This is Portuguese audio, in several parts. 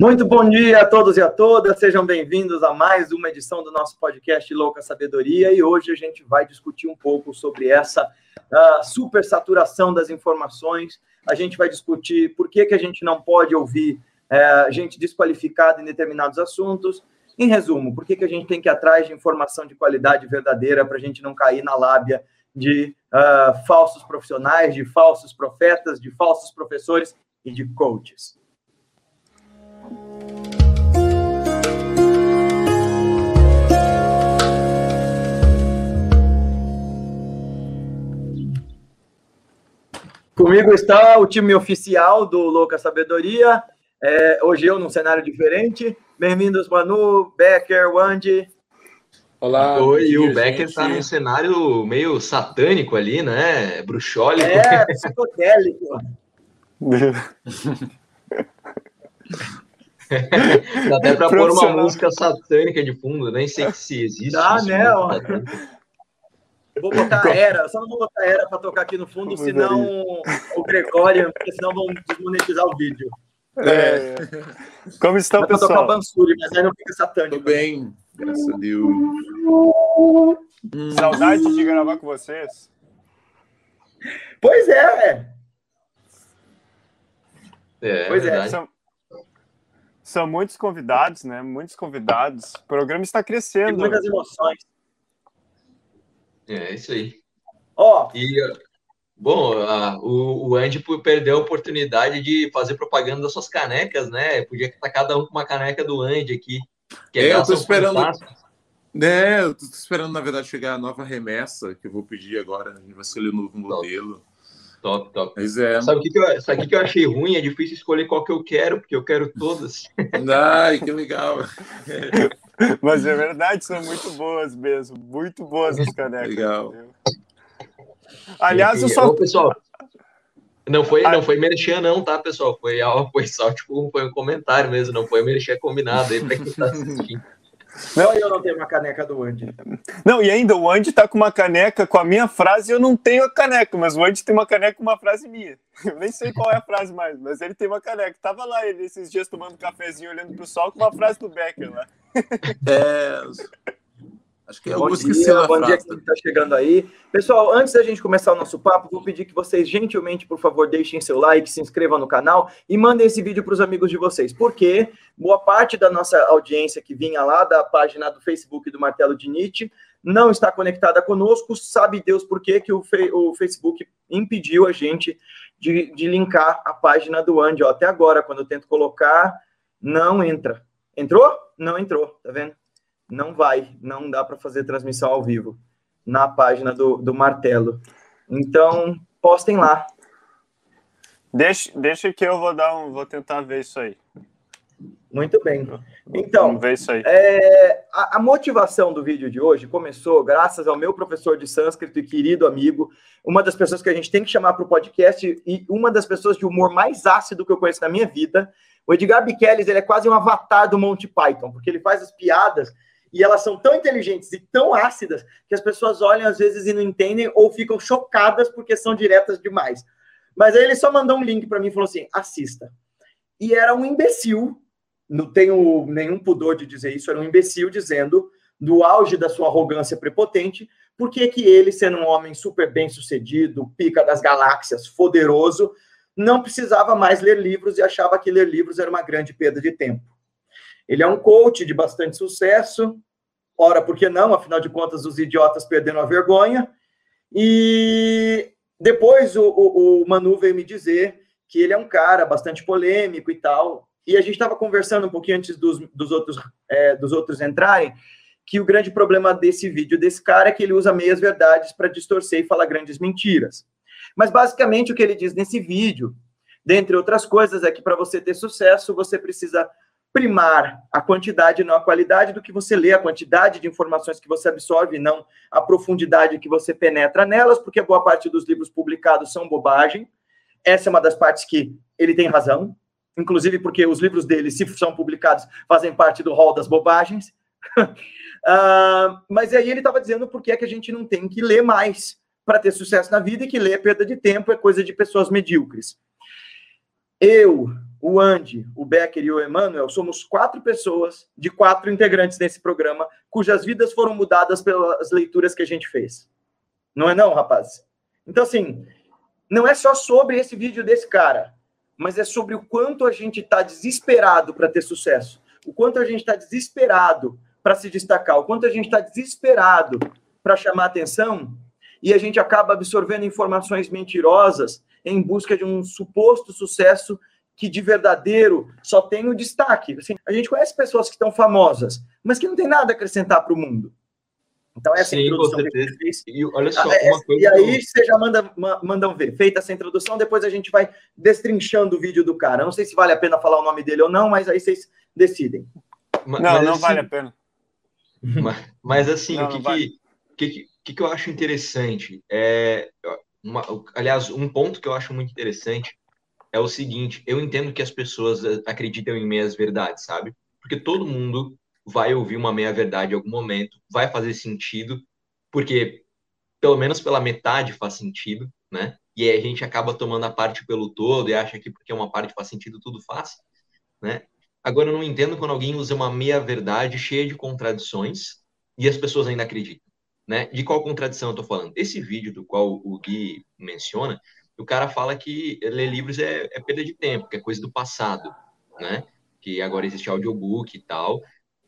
Muito bom dia a todos e a todas, sejam bem-vindos a mais uma edição do nosso podcast Louca Sabedoria. E hoje a gente vai discutir um pouco sobre essa uh, supersaturação das informações, a gente vai discutir por que, que a gente não pode ouvir uh, gente desqualificada em determinados assuntos, em resumo, por que, que a gente tem que ir atrás de informação de qualidade verdadeira para a gente não cair na lábia de uh, falsos profissionais, de falsos profetas, de falsos professores e de coaches. Comigo está o time oficial do Louca Sabedoria. É, hoje eu num cenário diferente. Bem-vindos, Manu, Becker, Wandy. Olá. Oi, e o Becker está num cenário meio satânico ali, né? Bruxólico. É, psicodélico. Dá até para pôr uma música satânica de fundo, nem sei se existe. Dá, né? Vou botar a era, só não vou botar a era para tocar aqui no fundo, Como senão o Gregório, porque senão vão desmonetizar o vídeo. É. Como estão, pessoal? tocar Bansuri, mas aí não fica satânico. Tudo bem, graças a Deus. Saudade de gravar com vocês. Pois é, é pois é. São, são muitos convidados, né? Muitos convidados. O programa está crescendo. Tem muitas emoções. É, isso aí. Ó. Oh. E, bom, a, o, o Andy perdeu a oportunidade de fazer propaganda das suas canecas, né? Podia estar cada um com uma caneca do Andy aqui. Que é, eu tô esperando. né eu tô esperando, na verdade, chegar a nova remessa que eu vou pedir agora. A gente vai escolher o novo modelo. Top, top. Pois é. Sabe o que, que, eu, sabe que, que eu achei ruim? É difícil escolher qual que eu quero, porque eu quero todas. Ai, que legal. Mas é verdade, são muito boas mesmo. Muito boas as canecas. Legal. Aliás, eu só. Ô, pessoal, não foi, não foi merchan, não, tá, pessoal? Foi, foi só tipo, foi um comentário mesmo, não foi merchan combinado aí para quem está assistindo. Não, eu não tenho uma caneca do Andy. Não, e ainda o Andy tá com uma caneca com a minha frase e eu não tenho a caneca, mas o Andy tem uma caneca com uma frase minha. Eu nem sei qual é a frase mais, mas ele tem uma caneca. Tava lá ele esses dias tomando um cafezinho, olhando pro sol, com uma frase do Becker lá. É. Acho que é bom dia, bom dia que está chegando aí. Pessoal, antes da gente começar o nosso papo, vou pedir que vocês gentilmente, por favor, deixem seu like, se inscrevam no canal e mandem esse vídeo para os amigos de vocês, porque boa parte da nossa audiência que vinha lá da página do Facebook do Martelo de Nietzsche não está conectada conosco, sabe Deus por quê que o, o Facebook impediu a gente de, de linkar a página do Andy. Ó, até agora, quando eu tento colocar, não entra. Entrou? Não entrou, tá vendo? Não vai, não dá para fazer transmissão ao vivo na página do, do Martelo. Então, postem lá. Deixa, deixa que eu vou dar um, vou tentar ver isso aí. Muito bem. Então, Vamos ver isso aí. É, a, a, motivação do vídeo de hoje começou graças ao meu professor de sânscrito e querido amigo, uma das pessoas que a gente tem que chamar para o podcast e uma das pessoas de humor mais ácido que eu conheço na minha vida. O Edgar Biqueles, ele é quase um avatar do Monty Python, porque ele faz as piadas e elas são tão inteligentes e tão ácidas que as pessoas olham às vezes e não entendem ou ficam chocadas porque são diretas demais. Mas aí ele só mandou um link para mim e falou assim: assista. E era um imbecil, não tenho nenhum pudor de dizer isso, era um imbecil dizendo, do auge da sua arrogância prepotente, por que que ele, sendo um homem super bem sucedido, pica das galáxias, poderoso, não precisava mais ler livros e achava que ler livros era uma grande perda de tempo. Ele é um coach de bastante sucesso. Ora, por que não? Afinal de contas, os idiotas perderam a vergonha. E depois o, o, o Manu veio me dizer que ele é um cara bastante polêmico e tal. E a gente estava conversando um pouquinho antes dos, dos, outros, é, dos outros entrarem, que o grande problema desse vídeo desse cara é que ele usa meias verdades para distorcer e falar grandes mentiras. Mas basicamente o que ele diz nesse vídeo, dentre outras coisas, é que para você ter sucesso, você precisa primar a quantidade, não a qualidade do que você lê, a quantidade de informações que você absorve, não a profundidade que você penetra nelas, porque boa parte dos livros publicados são bobagem. Essa é uma das partes que ele tem razão, inclusive porque os livros dele, se são publicados, fazem parte do rol das bobagens. uh, mas aí ele estava dizendo por que, é que a gente não tem que ler mais para ter sucesso na vida e que ler é perda de tempo, é coisa de pessoas medíocres. Eu o Andy, o Becker e o Emanuel somos quatro pessoas de quatro integrantes desse programa, cujas vidas foram mudadas pelas leituras que a gente fez. Não é não, rapaz? Então, assim, não é só sobre esse vídeo desse cara, mas é sobre o quanto a gente está desesperado para ter sucesso, o quanto a gente está desesperado para se destacar, o quanto a gente está desesperado para chamar atenção e a gente acaba absorvendo informações mentirosas em busca de um suposto sucesso que de verdadeiro só tem o destaque. Assim, a gente conhece pessoas que estão famosas, mas que não tem nada a acrescentar para o mundo. Então, essa Sim, introdução que a fez. E, olha só, é, uma coisa e aí você já manda, mandam ver. Feita essa introdução, depois a gente vai destrinchando o vídeo do cara. Não sei se vale a pena falar o nome dele ou não, mas aí vocês decidem. Mas, não, não assim, vale a pena. Mas, mas assim, não, o que, vale. que, que, que, que eu acho interessante é. Uma, aliás, um ponto que eu acho muito interessante é o seguinte: eu entendo que as pessoas eh, acreditam em meias verdades, sabe? Porque todo mundo vai ouvir uma meia verdade em algum momento, vai fazer sentido, porque pelo menos pela metade faz sentido, né? E aí a gente acaba tomando a parte pelo todo e acha que porque uma parte faz sentido, tudo faz, né? Agora eu não entendo quando alguém usa uma meia verdade cheia de contradições e as pessoas ainda acreditam, né? De qual contradição eu tô falando? Esse vídeo do qual o Gui menciona, o cara fala que ler livros é, é perda de tempo, que é coisa do passado, né? Que agora existe audiobook e tal.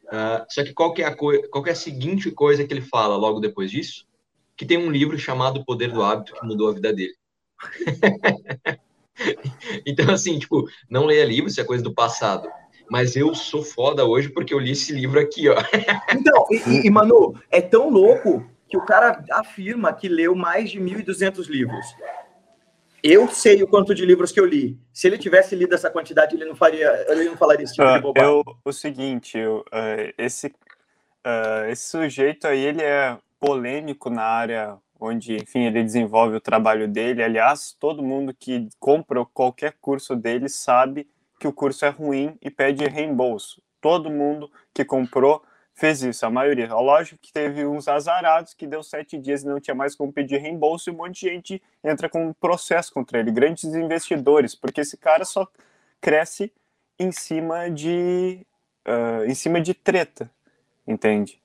Uh, só que qual que, é a qual que é a seguinte coisa que ele fala logo depois disso? Que tem um livro chamado O Poder do Hábito que mudou a vida dele. então, assim, tipo, não leia livro, isso é coisa do passado. Mas eu sou foda hoje porque eu li esse livro aqui, ó. então, e, e, Manu, é tão louco que o cara afirma que leu mais de 1.200 livros. Eu sei o quanto de livros que eu li. Se ele tivesse lido essa quantidade, ele não faria, ele não falaria esse tipo uh, de bobagem. Eu, o seguinte, eu, uh, esse, uh, esse sujeito aí, ele é polêmico na área onde, enfim, ele desenvolve o trabalho dele. Aliás, todo mundo que compra qualquer curso dele sabe que o curso é ruim e pede reembolso. Todo mundo que comprou fez isso, a maioria. Lógico que teve uns azarados que deu sete dias e não tinha mais como pedir reembolso e um monte de gente entra com um processo contra ele, grandes investidores, porque esse cara só cresce em cima de uh, em cima de treta, entende?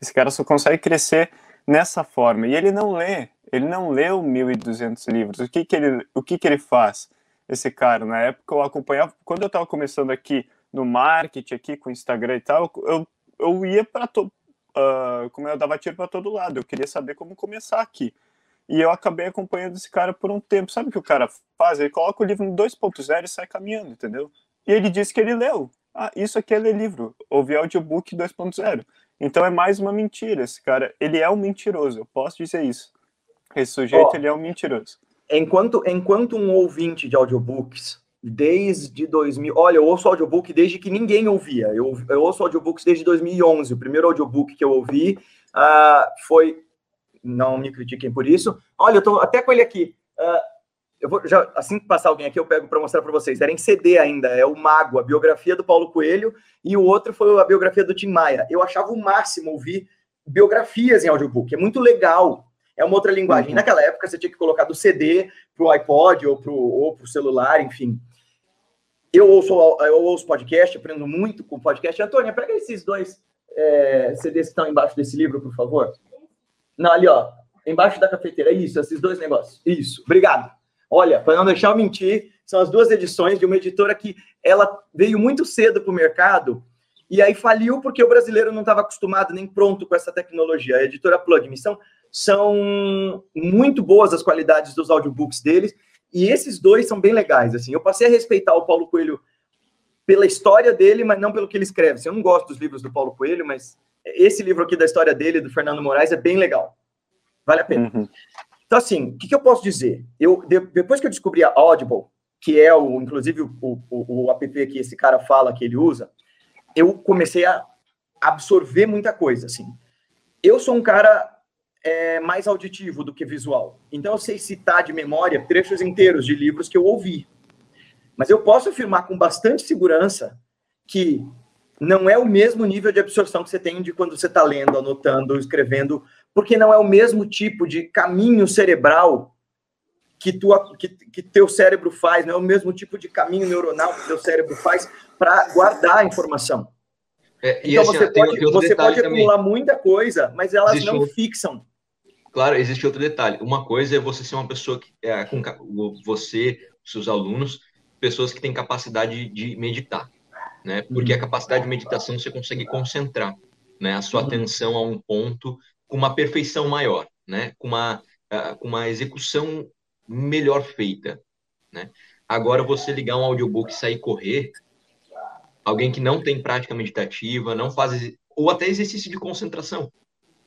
Esse cara só consegue crescer nessa forma e ele não lê, ele não leu 1.200 livros. O que que ele, o que que ele faz? Esse cara, na época eu acompanhava, quando eu estava começando aqui no marketing aqui com o Instagram e tal, eu eu ia para todo. Uh, como eu dava tiro para todo lado, eu queria saber como começar aqui. E eu acabei acompanhando esse cara por um tempo. Sabe o que o cara faz? Ele coloca o livro no 2.0 e sai caminhando, entendeu? E ele disse que ele leu. Ah, isso aqui é ler livro. Ouvi audiobook 2.0. Então é mais uma mentira. Esse cara, ele é um mentiroso. Eu posso dizer isso. Esse sujeito, oh, ele é um mentiroso. Enquanto, enquanto um ouvinte de audiobooks desde 2000. Olha, eu ouço audiobook desde que ninguém ouvia. Eu, eu ouço audiobooks desde 2011. O primeiro audiobook que eu ouvi uh, foi. Não me critiquem por isso. Olha, eu tô até com ele aqui. Uh, eu vou já assim que passar alguém aqui, eu pego para mostrar para vocês. Era em CD ainda, é o Mago, a biografia do Paulo Coelho, e o outro foi a biografia do Tim Maia. Eu achava o máximo ouvir biografias em audiobook, é muito legal. É uma outra linguagem. Uhum. Naquela época você tinha que colocar do CD para o iPod ou para o celular, enfim. Eu ouço, eu ouço podcast, aprendo muito com podcast. Antônia, pega esses dois é, CDs que estão embaixo desse livro, por favor. Não, ali, ó. Embaixo da cafeteira. Isso, esses dois negócios. Isso. Obrigado. Olha, para não deixar eu mentir, são as duas edições de uma editora que ela veio muito cedo para o mercado e aí faliu porque o brasileiro não estava acostumado nem pronto com essa tecnologia. A editora Plug. São, são muito boas as qualidades dos audiobooks deles e esses dois são bem legais, assim. Eu passei a respeitar o Paulo Coelho pela história dele, mas não pelo que ele escreve. Assim, eu não gosto dos livros do Paulo Coelho, mas esse livro aqui da história dele, do Fernando Moraes, é bem legal. Vale a pena. Uhum. Então, assim, o que, que, eu posso dizer? Eu, de, depois que eu descobri a Audible, que é, o, inclusive, o, o, o app que esse cara fala que ele usa, eu comecei a absorver muita coisa, assim. Eu sou um cara é, mais auditivo do que visual. Então, eu sei citar de memória trechos inteiros de livros que eu ouvi. Mas eu posso afirmar com bastante segurança que não é o mesmo nível de absorção que você tem de quando você está lendo, anotando, escrevendo, porque não é o mesmo tipo de caminho cerebral que, tua, que, que teu cérebro faz, não é o mesmo tipo de caminho neuronal que teu cérebro faz para guardar a informação. É, então assim, você pode, você pode acumular também. muita coisa, mas elas existe não fixam. Claro, existe outro detalhe. Uma coisa é você ser uma pessoa que é, com você, seus alunos, pessoas que têm capacidade de meditar, né? Porque a capacidade de meditação você consegue concentrar, né? A sua uhum. atenção a um ponto com uma perfeição maior, né? Com uma, uh, com uma execução melhor feita, né? Agora, você ligar um audiobook e sair correr, alguém que não tem prática meditativa, não faz ou até exercício de concentração,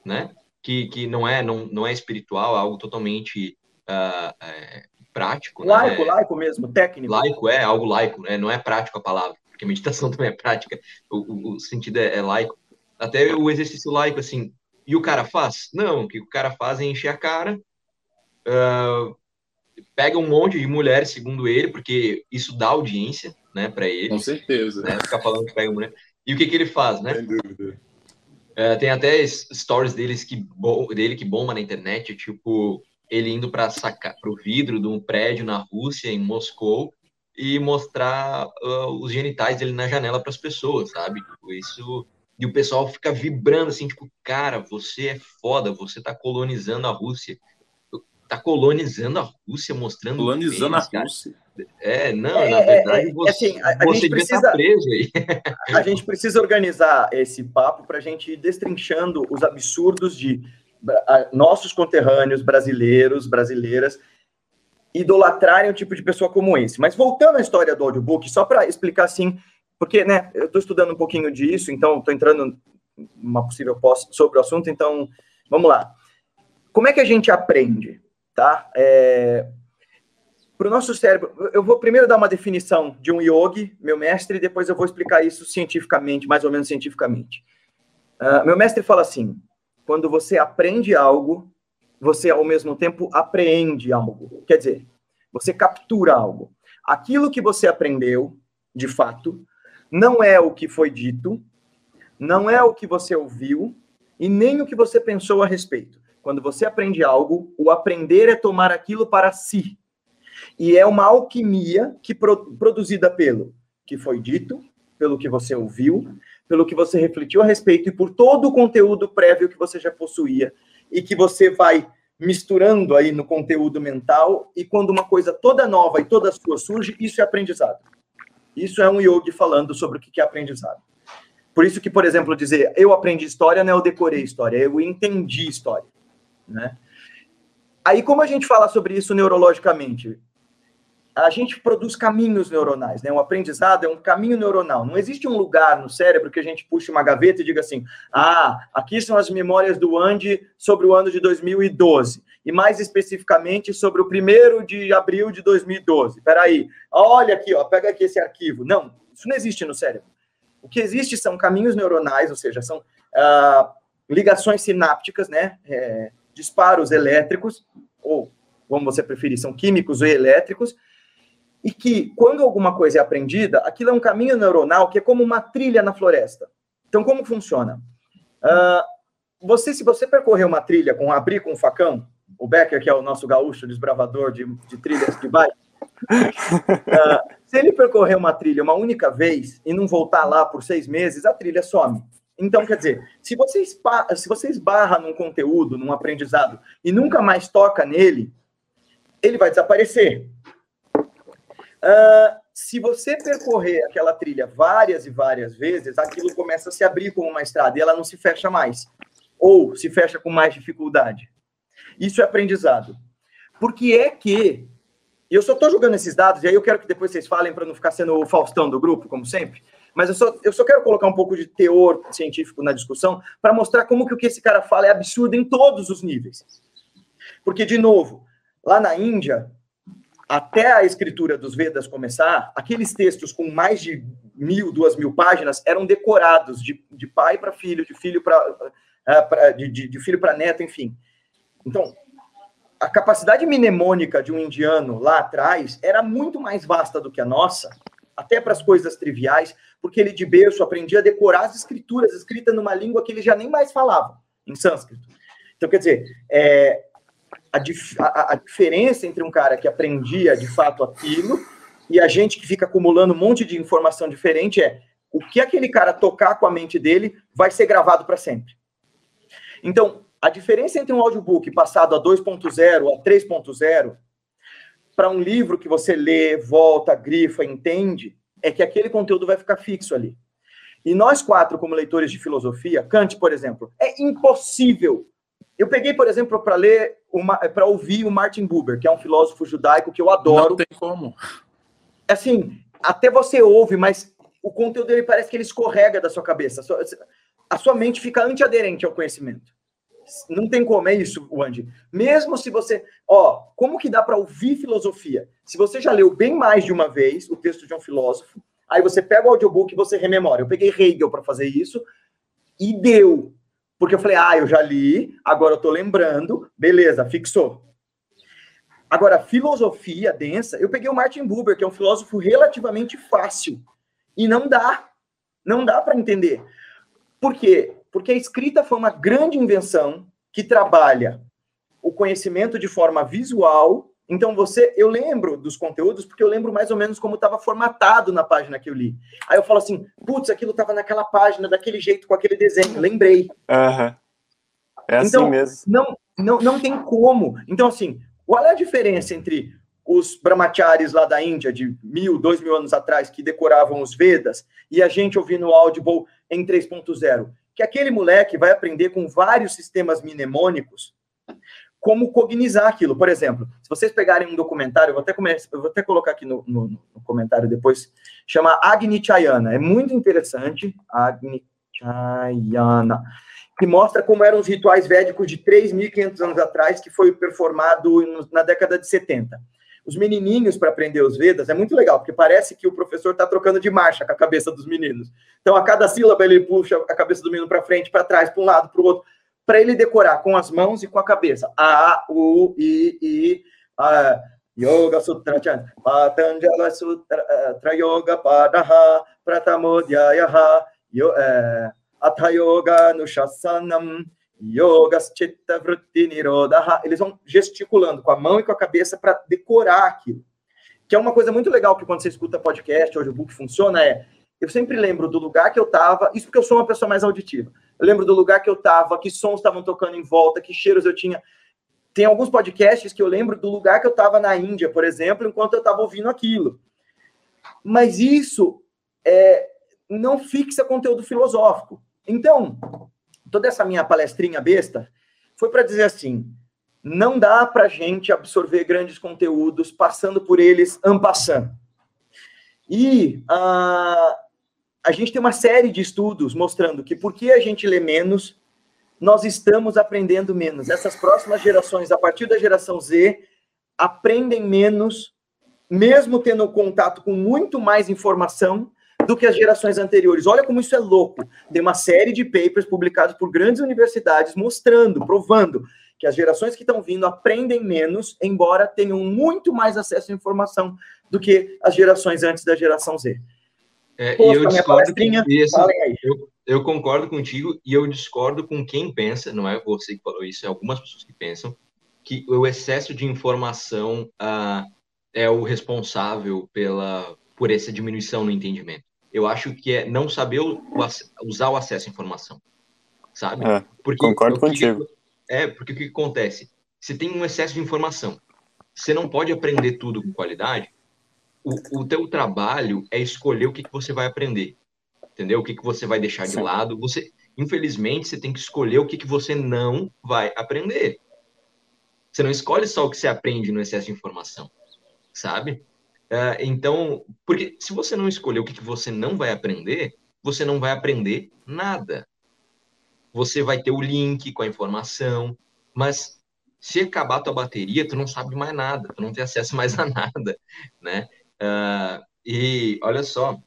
né? Que, que não é não, não é espiritual, é algo totalmente uh, é, prático. Né? Laico, né? laico mesmo, técnico. Laico é algo laico, né? Não é prático a palavra, porque meditação também é prática. O, o, o sentido é, é laico. Até o exercício laico, assim, e o cara faz? Não, o que o cara faz é encher a cara, uh, pega um monte de mulheres, segundo ele, porque isso dá audiência, né, para ele. Com certeza. Né, ficar falando que pega mulher. E o que, que ele faz, né? Sem dúvida. Uh, tem até stories deles que dele que bomba na internet, tipo ele indo para sacar para o vidro de um prédio na Rússia, em Moscou, e mostrar uh, os genitais dele na janela para as pessoas, sabe? Tipo, isso e o pessoal fica vibrando assim, tipo, cara, você é foda, você tá colonizando a Rússia. Tá colonizando a Rússia, mostrando. Colonizando a Rússia. É, não, é, na verdade, é, você, assim, a, a você precisa, estar preso aí. A gente precisa organizar esse papo para a gente ir destrinchando os absurdos de nossos conterrâneos brasileiros, brasileiras, idolatrarem um tipo de pessoa como esse. Mas voltando à história do audiobook, só para explicar assim porque, né, eu estou estudando um pouquinho disso, então estou entrando numa possível posse sobre o assunto, então vamos lá. Como é que a gente aprende, tá? É, para o nosso cérebro, eu vou primeiro dar uma definição de um yogi, meu mestre, e depois eu vou explicar isso cientificamente, mais ou menos cientificamente. Uh, meu mestre fala assim: quando você aprende algo, você ao mesmo tempo apreende algo. Quer dizer, você captura algo. Aquilo que você aprendeu, de fato, não é o que foi dito, não é o que você ouviu e nem o que você pensou a respeito. Quando você aprende algo, o aprender é tomar aquilo para si. E é uma alquimia que produzida pelo que foi dito, pelo que você ouviu, pelo que você refletiu a respeito e por todo o conteúdo prévio que você já possuía e que você vai misturando aí no conteúdo mental e quando uma coisa toda nova e toda sua surge, isso é aprendizado. Isso é um yogi falando sobre o que é aprendizado. Por isso que, por exemplo, dizer eu aprendi história não é eu decorei história, eu entendi história. Né? Aí, como a gente fala sobre isso neurologicamente? A gente produz caminhos neuronais, né? Um aprendizado é um caminho neuronal. Não existe um lugar no cérebro que a gente puxe uma gaveta e diga assim: ah, aqui são as memórias do Andy sobre o ano de 2012 e mais especificamente sobre o primeiro de abril de 2012. Espera aí, olha aqui, ó, pega aqui esse arquivo. Não, isso não existe no cérebro. O que existe são caminhos neuronais, ou seja, são ah, ligações sinápticas, né, é, disparos elétricos, ou como você preferir, são químicos ou elétricos, e que quando alguma coisa é aprendida, aquilo é um caminho neuronal que é como uma trilha na floresta. Então, como funciona? Uh, você, se você percorrer uma trilha com abrir com um facão, o Becker, que é o nosso gaúcho desbravador de, de trilhas que vai, uh, se ele percorrer uma trilha uma única vez e não voltar lá por seis meses, a trilha some. Então, quer dizer, se você, se você esbarra num conteúdo, num aprendizado, e nunca mais toca nele, ele vai desaparecer. Uh, se você percorrer aquela trilha várias e várias vezes, aquilo começa a se abrir como uma estrada e ela não se fecha mais. Ou se fecha com mais dificuldade. Isso é aprendizado. Porque é que. Eu só estou jogando esses dados, e aí eu quero que depois vocês falem para não ficar sendo o Faustão do grupo, como sempre. Mas eu só, eu só quero colocar um pouco de teor científico na discussão para mostrar como que o que esse cara fala é absurdo em todos os níveis. Porque, de novo, lá na Índia, até a escritura dos Vedas começar, aqueles textos com mais de mil, duas mil páginas eram decorados de, de pai para filho, de filho para eh, de, de, de filho para neto, enfim. Então, a capacidade mnemônica de um indiano lá atrás era muito mais vasta do que a nossa, até para as coisas triviais, porque ele de berço aprendia a decorar as escrituras escritas numa língua que ele já nem mais falava, em sânscrito. Então, quer dizer, é, a, a, a diferença entre um cara que aprendia de fato aquilo e a gente que fica acumulando um monte de informação diferente é o que aquele cara tocar com a mente dele vai ser gravado para sempre. Então, a diferença entre um audiobook passado a 2.0 a 3.0 para um livro que você lê, volta, grifa, entende, é que aquele conteúdo vai ficar fixo ali. E nós quatro, como leitores de filosofia, Kant, por exemplo, é impossível. Eu peguei, por exemplo, para ler, para ouvir o Martin Buber, que é um filósofo judaico que eu adoro. Não tem como. Assim, até você ouve, mas o conteúdo dele parece que ele escorrega da sua cabeça. A sua mente fica antiaderente ao conhecimento. Não tem como, é isso, Andy. Mesmo se você. Ó, como que dá para ouvir filosofia? Se você já leu bem mais de uma vez o texto de um filósofo, aí você pega o audiobook e você rememora. Eu peguei Hegel para fazer isso e deu. Porque eu falei, ah, eu já li, agora eu tô lembrando, beleza, fixou. Agora, filosofia densa, eu peguei o Martin Buber, que é um filósofo relativamente fácil. E não dá. Não dá para entender. Por quê? Porque a escrita foi uma grande invenção que trabalha o conhecimento de forma visual. Então você, eu lembro dos conteúdos porque eu lembro mais ou menos como estava formatado na página que eu li. Aí eu falo assim, putz, aquilo estava naquela página daquele jeito com aquele desenho, lembrei. Uhum. É assim então, mesmo. Não, não, não tem como. Então assim, qual é a diferença entre os brahmacharis lá da Índia, de mil, dois mil anos atrás, que decoravam os Vedas, e a gente ouvindo o Audible em 3.0? Que aquele moleque vai aprender com vários sistemas mnemônicos como cognizar aquilo. Por exemplo, se vocês pegarem um documentário, eu vou até, começar, eu vou até colocar aqui no, no, no, comentário depois, chama Agni Chayana. É muito interessante, Agni Chayana, que mostra como eram os rituais védicos de 3.500 anos atrás, que foi performado na década de 70 os menininhos para aprender os Vedas é muito legal, porque parece que o professor está trocando de marcha com a cabeça dos meninos. Então, a cada sílaba, ele puxa a cabeça do menino para frente, para trás, para um lado, para o outro, para ele decorar com as mãos e com a cabeça. A, U, I, I, a, Yoga Sutra Chan, Patanjala Sutra uh, Yoga Padaha, Pratamodhyayaha, uh, Atha Yoga Nushasanam, Yogas Chitta Vritti Nirodha. Eles vão gesticulando com a mão e com a cabeça para decorar aquilo. Que é uma coisa muito legal que quando você escuta podcast, hoje o book funciona, é eu sempre lembro do lugar que eu estava, isso porque eu sou uma pessoa mais auditiva. Eu lembro do lugar que eu estava, que sons estavam tocando em volta, que cheiros eu tinha. Tem alguns podcasts que eu lembro do lugar que eu estava na Índia, por exemplo, enquanto eu estava ouvindo aquilo. Mas isso é, não fixa conteúdo filosófico. Então, toda essa minha palestrinha besta foi para dizer assim: não dá para gente absorver grandes conteúdos passando por eles ampassando. E uh, a gente tem uma série de estudos mostrando que porque a gente lê menos, nós estamos aprendendo menos. Essas próximas gerações, a partir da geração Z, aprendem menos, mesmo tendo contato com muito mais informação, do que as gerações anteriores. Olha como isso é louco. Tem uma série de papers publicados por grandes universidades mostrando, provando que as gerações que estão vindo aprendem menos, embora tenham muito mais acesso à informação do que as gerações antes da geração Z. É, Poxa, eu, discordo eu, eu concordo contigo e eu discordo com quem pensa, não é você que falou isso, é algumas pessoas que pensam que o excesso de informação uh, é o responsável pela por essa diminuição no entendimento eu acho que é não saber o, usar o acesso à informação, sabe? É, porque, concordo contigo. é, porque o que acontece? Você tem um excesso de informação. Você não pode aprender tudo com qualidade. O, o teu trabalho é escolher o que, que você vai aprender, entendeu? O que, que você vai deixar Sim. de lado. Você, infelizmente, você tem que escolher o que, que você não vai aprender. Você não escolhe só o que você aprende no excesso de informação, sabe? Uh, então, porque se você não escolher o que, que você não vai aprender, você não vai aprender nada. Você vai ter o link com a informação, mas se acabar a tua bateria, tu não sabe mais nada, tu não tem acesso mais a nada, né? Uh, e olha só,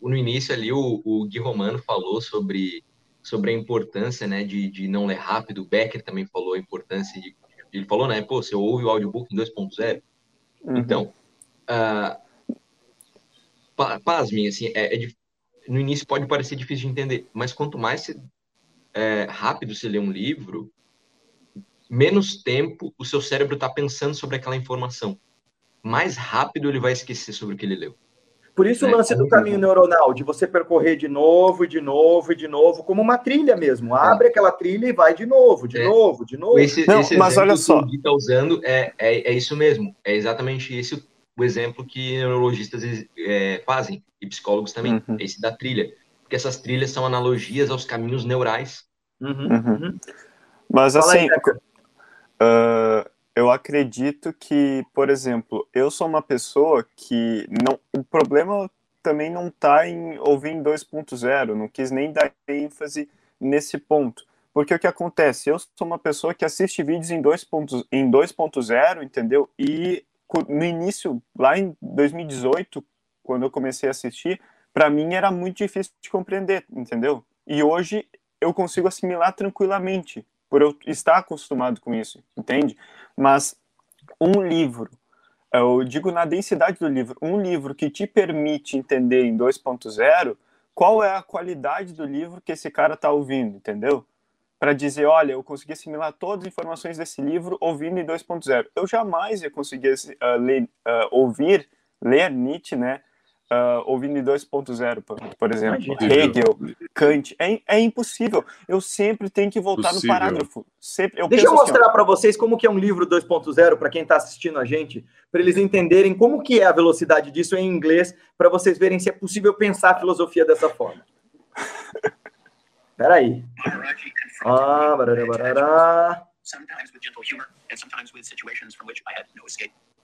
no início ali o, o Gui Romano falou sobre, sobre a importância, né, de, de não ler rápido, o Becker também falou a importância de, ele falou, né, pô, você ouve o audiobook em 2.0, uhum. então, uh, pasmem, assim, é, é, no início pode parecer difícil de entender, mas quanto mais você, é, rápido você lê um livro, menos tempo o seu cérebro está pensando sobre aquela informação, mais rápido ele vai esquecer sobre o que ele leu. Por isso o é, lance do caminho neuronal, de você percorrer de novo, de novo, de novo, como uma trilha mesmo. É. Abre é. aquela trilha e vai de novo, de é. novo, de novo. Esse, Não, esse mas olha só. que está usando é, é, é isso mesmo. É exatamente esse o exemplo que neurologistas é, fazem, e psicólogos também, uhum. esse da trilha. Porque essas trilhas são analogias aos caminhos neurais. Uhum. Uhum. Mas assim, aí, uh, eu acredito que, por exemplo, eu sou uma pessoa que não, o problema também não está em ouvir em 2.0, não quis nem dar ênfase nesse ponto. Porque o que acontece? Eu sou uma pessoa que assiste vídeos em 2.0, em 2.0, entendeu? E no início, lá em 2018, quando eu comecei a assistir, para mim era muito difícil de compreender, entendeu? E hoje eu consigo assimilar tranquilamente, por eu estar acostumado com isso, entende? Mas um livro, eu digo na densidade do livro, um livro que te permite entender em 2.0, qual é a qualidade do livro que esse cara está ouvindo, entendeu? Para dizer, olha, eu consegui assimilar todas as informações desse livro ouvindo em 2.0. Eu jamais ia conseguir uh, ler, uh, ouvir, ler Nietzsche, né, uh, ouvindo em 2.0, por, por, exemplo. Hegel, Kant, é, é impossível. Eu sempre tenho que voltar Possível. no parágrafo. Sempre, eu Deixa eu mostrar assim, para vocês como que é um livro 2.0 para quem está assistindo a gente, para eles entenderem como que é a velocidade disso em inglês, para vocês verem se é possível pensar a filosofia dessa forma. Peraí. Ah, barará, barará.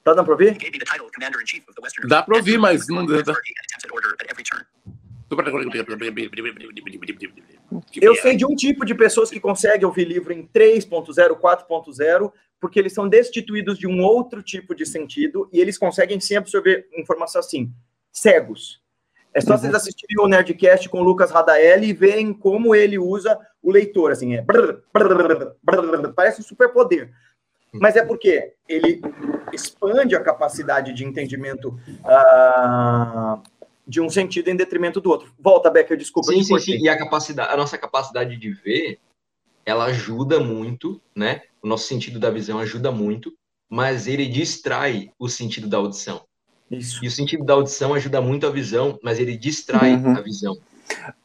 Tá dando pra ouvir? Dá pra ouvir, mas não dá. Eu sei de um tipo de pessoas que conseguem ouvir livro em 3.0, 4.0, porque eles são destituídos de um outro tipo de sentido e eles conseguem sim absorver informação assim, cegos. É só uhum. vocês assistirem o Nerdcast com o Lucas Radaelli e verem como ele usa o leitor, assim, é brrr, brrr, brrr, parece um superpoder. Mas é porque ele expande a capacidade de entendimento uh, de um sentido em detrimento do outro. Volta, Becker, desculpa. Sim, sim, sim. E a capacidade, a nossa capacidade de ver, ela ajuda muito, né? O nosso sentido da visão ajuda muito, mas ele distrai o sentido da audição. Isso. E o sentido da audição ajuda muito a visão, mas ele distrai uhum. a visão.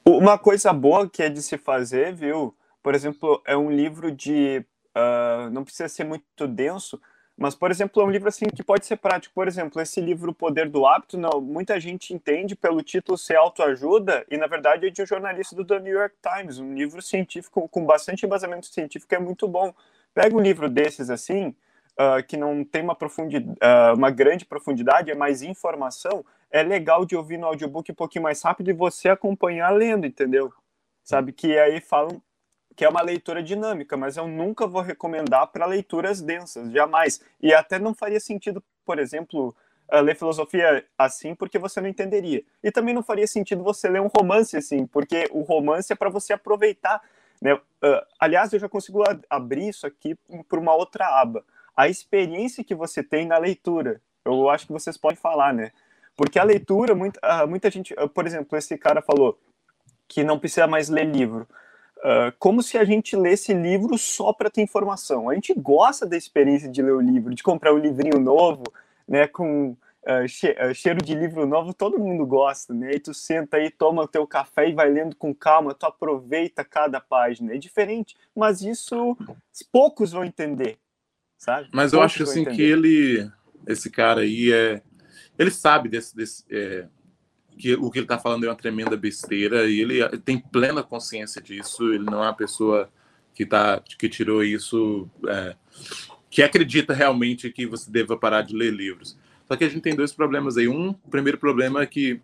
Uma coisa boa que é de se fazer, viu? Por exemplo, é um livro de. Uh, não precisa ser muito denso, mas, por exemplo, é um livro assim que pode ser prático. Por exemplo, esse livro O Poder do Hábito, não, muita gente entende pelo título ser autoajuda, e na verdade é de um jornalista do The New York Times, um livro científico com bastante embasamento científico, é muito bom. Pega um livro desses assim, uh, que não tem uma, profundidade, uh, uma grande profundidade, é mais informação, é legal de ouvir no audiobook um pouquinho mais rápido e você acompanhar lendo, entendeu? Sabe que aí falam que é uma leitura dinâmica, mas eu nunca vou recomendar para leituras densas, jamais. E até não faria sentido, por exemplo, uh, ler filosofia assim, porque você não entenderia. E também não faria sentido você ler um romance assim, porque o romance é para você aproveitar. Né? Uh, aliás, eu já consigo abrir isso aqui por uma outra aba a experiência que você tem na leitura. Eu acho que vocês podem falar, né? Porque a leitura, muita, ah, muita gente, ah, por exemplo, esse cara falou que não precisa mais ler livro. Uh, como se a gente lesse livro só para ter informação. A gente gosta da experiência de ler o livro, de comprar um livrinho novo, né, com uh, che uh, cheiro de livro novo, todo mundo gosta, né? E tu senta aí, toma o teu café e vai lendo com calma, tu aproveita cada página. É diferente, mas isso poucos vão entender sabe? Mas eu acho assim que ele, esse cara aí é, ele sabe desse, desse é, que o que ele está falando é uma tremenda besteira e ele tem plena consciência disso. Ele não é uma pessoa que tá que tirou isso, é, que acredita realmente que você deva parar de ler livros. Só que a gente tem dois problemas aí. Um, o primeiro problema é que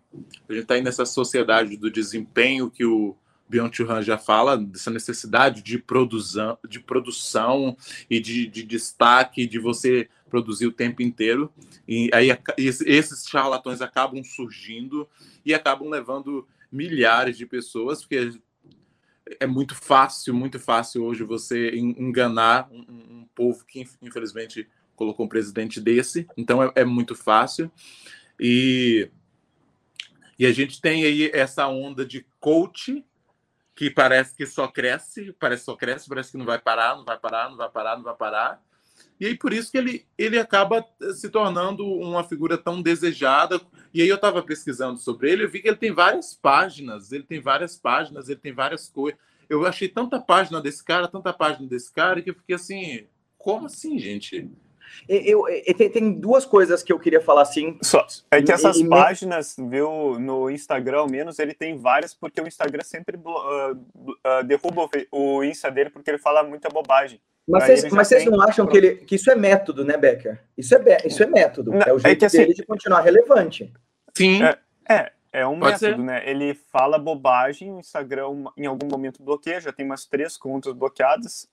a gente está aí nessa sociedade do desempenho que o Byung-Chul já fala dessa necessidade de produção, de produção e de, de, destaque, de você produzir o tempo inteiro. E aí esses charlatões acabam surgindo e acabam levando milhares de pessoas, porque é muito fácil, muito fácil hoje você enganar um, um povo que infelizmente colocou um presidente desse. Então é, é muito fácil. E, e a gente tem aí essa onda de coach que parece que só cresce, parece que só cresce, parece que não vai parar, não vai parar, não vai parar, não vai parar. E aí por isso que ele, ele acaba se tornando uma figura tão desejada. E aí eu estava pesquisando sobre ele, eu vi que ele tem várias páginas, ele tem várias páginas, ele tem várias coisas. Eu achei tanta página desse cara, tanta página desse cara, que eu fiquei assim, como assim, gente? Eu, eu, tem, tem, duas coisas que eu queria falar assim. Só, é que essas e, páginas, viu, no Instagram, ao menos, ele tem várias, porque o Instagram sempre uh, uh, derruba o, o Insta dele porque ele fala muita bobagem. Mas vocês, mas vocês não acham que, ele, que isso é método, né, Becker? Isso é, isso é método. Não, é o jeito é que, assim, dele de continuar relevante. Sim. É, é, é um Pode método, ser. né? Ele fala bobagem, o Instagram em algum momento bloqueia, já tem umas três contas bloqueadas.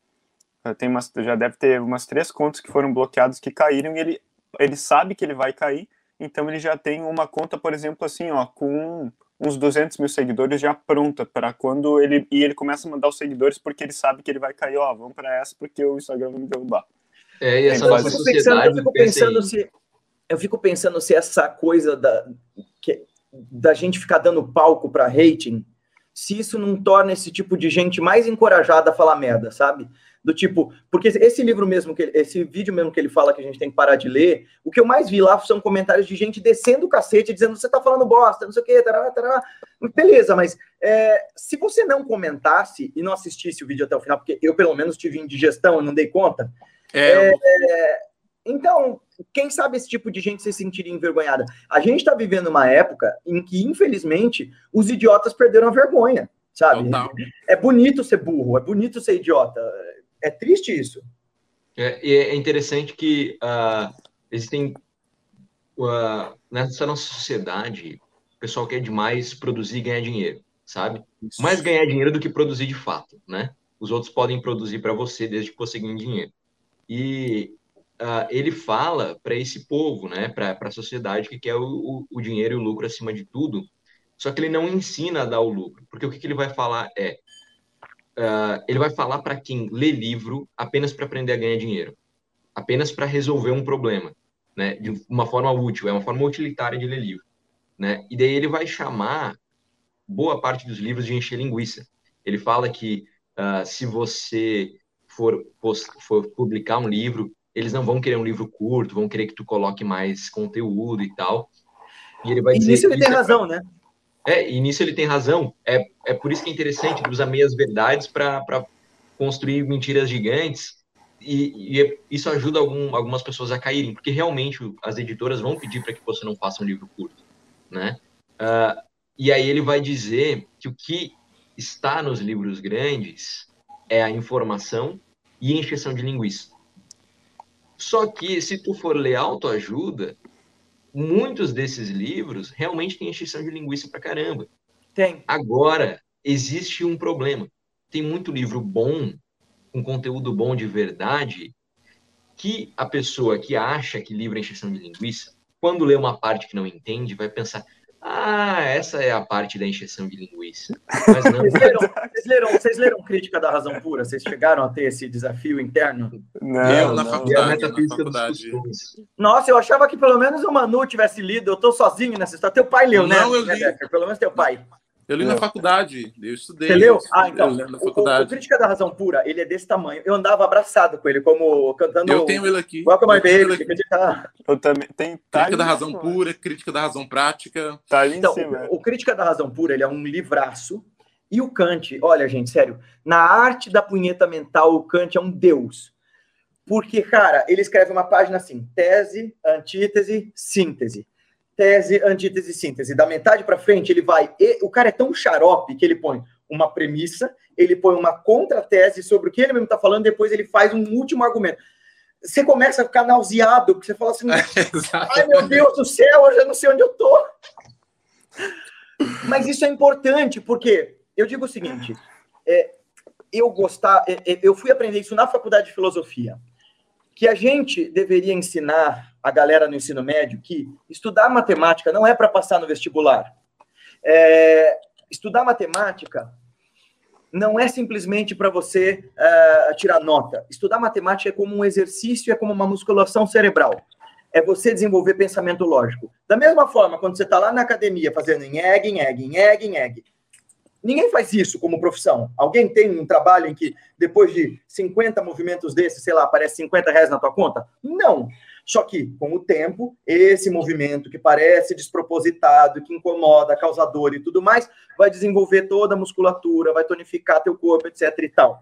Tem umas, já deve ter umas três contas que foram bloqueadas que caíram e ele, ele sabe que ele vai cair, então ele já tem uma conta, por exemplo, assim, ó, com uns 200 mil seguidores já pronta para quando ele e ele começa a mandar os seguidores porque ele sabe que ele vai cair, ó, vamos para essa porque o Instagram vai me derrubar. É, e essa nossa sociedade. Eu fico pensando se eu fico pensando se essa coisa da que, da gente ficar dando palco para rating, se isso não torna esse tipo de gente mais encorajada a falar merda, sabe? Do tipo, porque esse livro mesmo, que esse vídeo mesmo que ele fala que a gente tem que parar de ler, o que eu mais vi lá são comentários de gente descendo o cacete, dizendo você tá falando bosta, não sei o quê, tará, tará. beleza, mas é, se você não comentasse e não assistisse o vídeo até o final, porque eu pelo menos tive indigestão, eu não dei conta, é, é, então, quem sabe esse tipo de gente se sentiria envergonhada? A gente está vivendo uma época em que, infelizmente, os idiotas perderam a vergonha, sabe? Total. É bonito ser burro, é bonito ser idiota é triste isso. É, é interessante que uh, existem uh, nessa nossa sociedade, o pessoal quer demais produzir e ganhar dinheiro, sabe? Isso. Mais ganhar dinheiro do que produzir de fato, né? Os outros podem produzir para você desde que você ganhe dinheiro. E uh, ele fala para esse povo, né? Para a sociedade que quer o, o, o, dinheiro e o lucro acima de tudo. Só que ele não ensina a dar o lucro, porque o que, que ele vai falar é uh, ele vai falar para quem lê livro apenas para aprender a ganhar dinheiro, apenas para resolver um problema, né? De uma forma útil, é uma forma utilitária de ler livro, né? E daí ele vai chamar boa parte dos livros de encher linguiça. Ele fala que uh, se você for, for publicar um livro, eles não vão querer um livro curto, vão querer que tu coloque mais conteúdo e tal. E ele vai dizer. Ele tem é razão, né? É, e nisso ele tem razão. É, é por isso que é interessante usar meias verdades para construir mentiras gigantes. E, e, isso ajuda algum, algumas pessoas a caírem, porque realmente as editoras vão pedir para que você não faça um livro curto, né? Uh, e aí ele vai dizer que o que está nos livros grandes é a informação e a encheção de linguiça. Só que se tu for ler autoajuda, muitos desses livros realmente têm extinção de linguiça pra caramba. Tem. Agora, existe um problema. Tem muito livro bom, com conteúdo bom de verdade, que a pessoa que acha que livro é encheção de linguiça, quando lê uma parte que não entende, vai pensar: ah, essa é a parte da encheção de linguiça. Mas não... vocês, leram, vocês, leram, vocês, leram, Crítica da Razão Pura? Vocês chegaram a ter esse desafio interno? Não, eu, na, não. Faculdade, na faculdade. Nossa, eu achava que pelo menos o Manu tivesse lido. Eu tô sozinho nessa história. Teu pai leu, né? Não, eu li. Né, pelo menos teu pai. Eu li na faculdade, eu estudei. Você leu? Ah, então. na faculdade. O, o, Crítica da Razão Pura, ele é desse tamanho. Eu andava abraçado com ele, como cantando. Eu tenho ele aqui. Welcome my baby. Eu também. Tem, tá Crítica da Razão Pura, Crítica da Razão Prática. Tá ali então, cima. O, o Crítica da Razão Pura, ele é um livraço. E o Kant, olha, gente, sério, na arte da punheta mental, o Kant é um deus. Porque, cara, ele escreve uma página assim: tese, antítese, síntese tese, antítese, síntese. Da metade para frente, ele vai. E, o cara é tão xarope que ele põe uma premissa, ele põe uma contra-tese sobre o que ele mesmo está falando, depois ele faz um último argumento. Você começa a ficar nauseado, porque você fala assim: ai meu Deus do céu, eu já não sei onde eu tô. Mas isso é importante, porque eu digo o seguinte: é, eu gostar, é, é eu fui aprender isso na faculdade de filosofia que a gente deveria ensinar a galera no ensino médio que estudar matemática não é para passar no vestibular. É, estudar matemática não é simplesmente para você uh, tirar nota. Estudar matemática é como um exercício, é como uma musculação cerebral. É você desenvolver pensamento lógico. Da mesma forma, quando você está lá na academia fazendo em egg, em egg, em egg, em egg, Ninguém faz isso como profissão. Alguém tem um trabalho em que, depois de 50 movimentos desses, sei lá, aparece 50 reais na tua conta? Não. Só que, com o tempo, esse movimento que parece despropositado, que incomoda, causador e tudo mais, vai desenvolver toda a musculatura, vai tonificar teu corpo, etc e tal.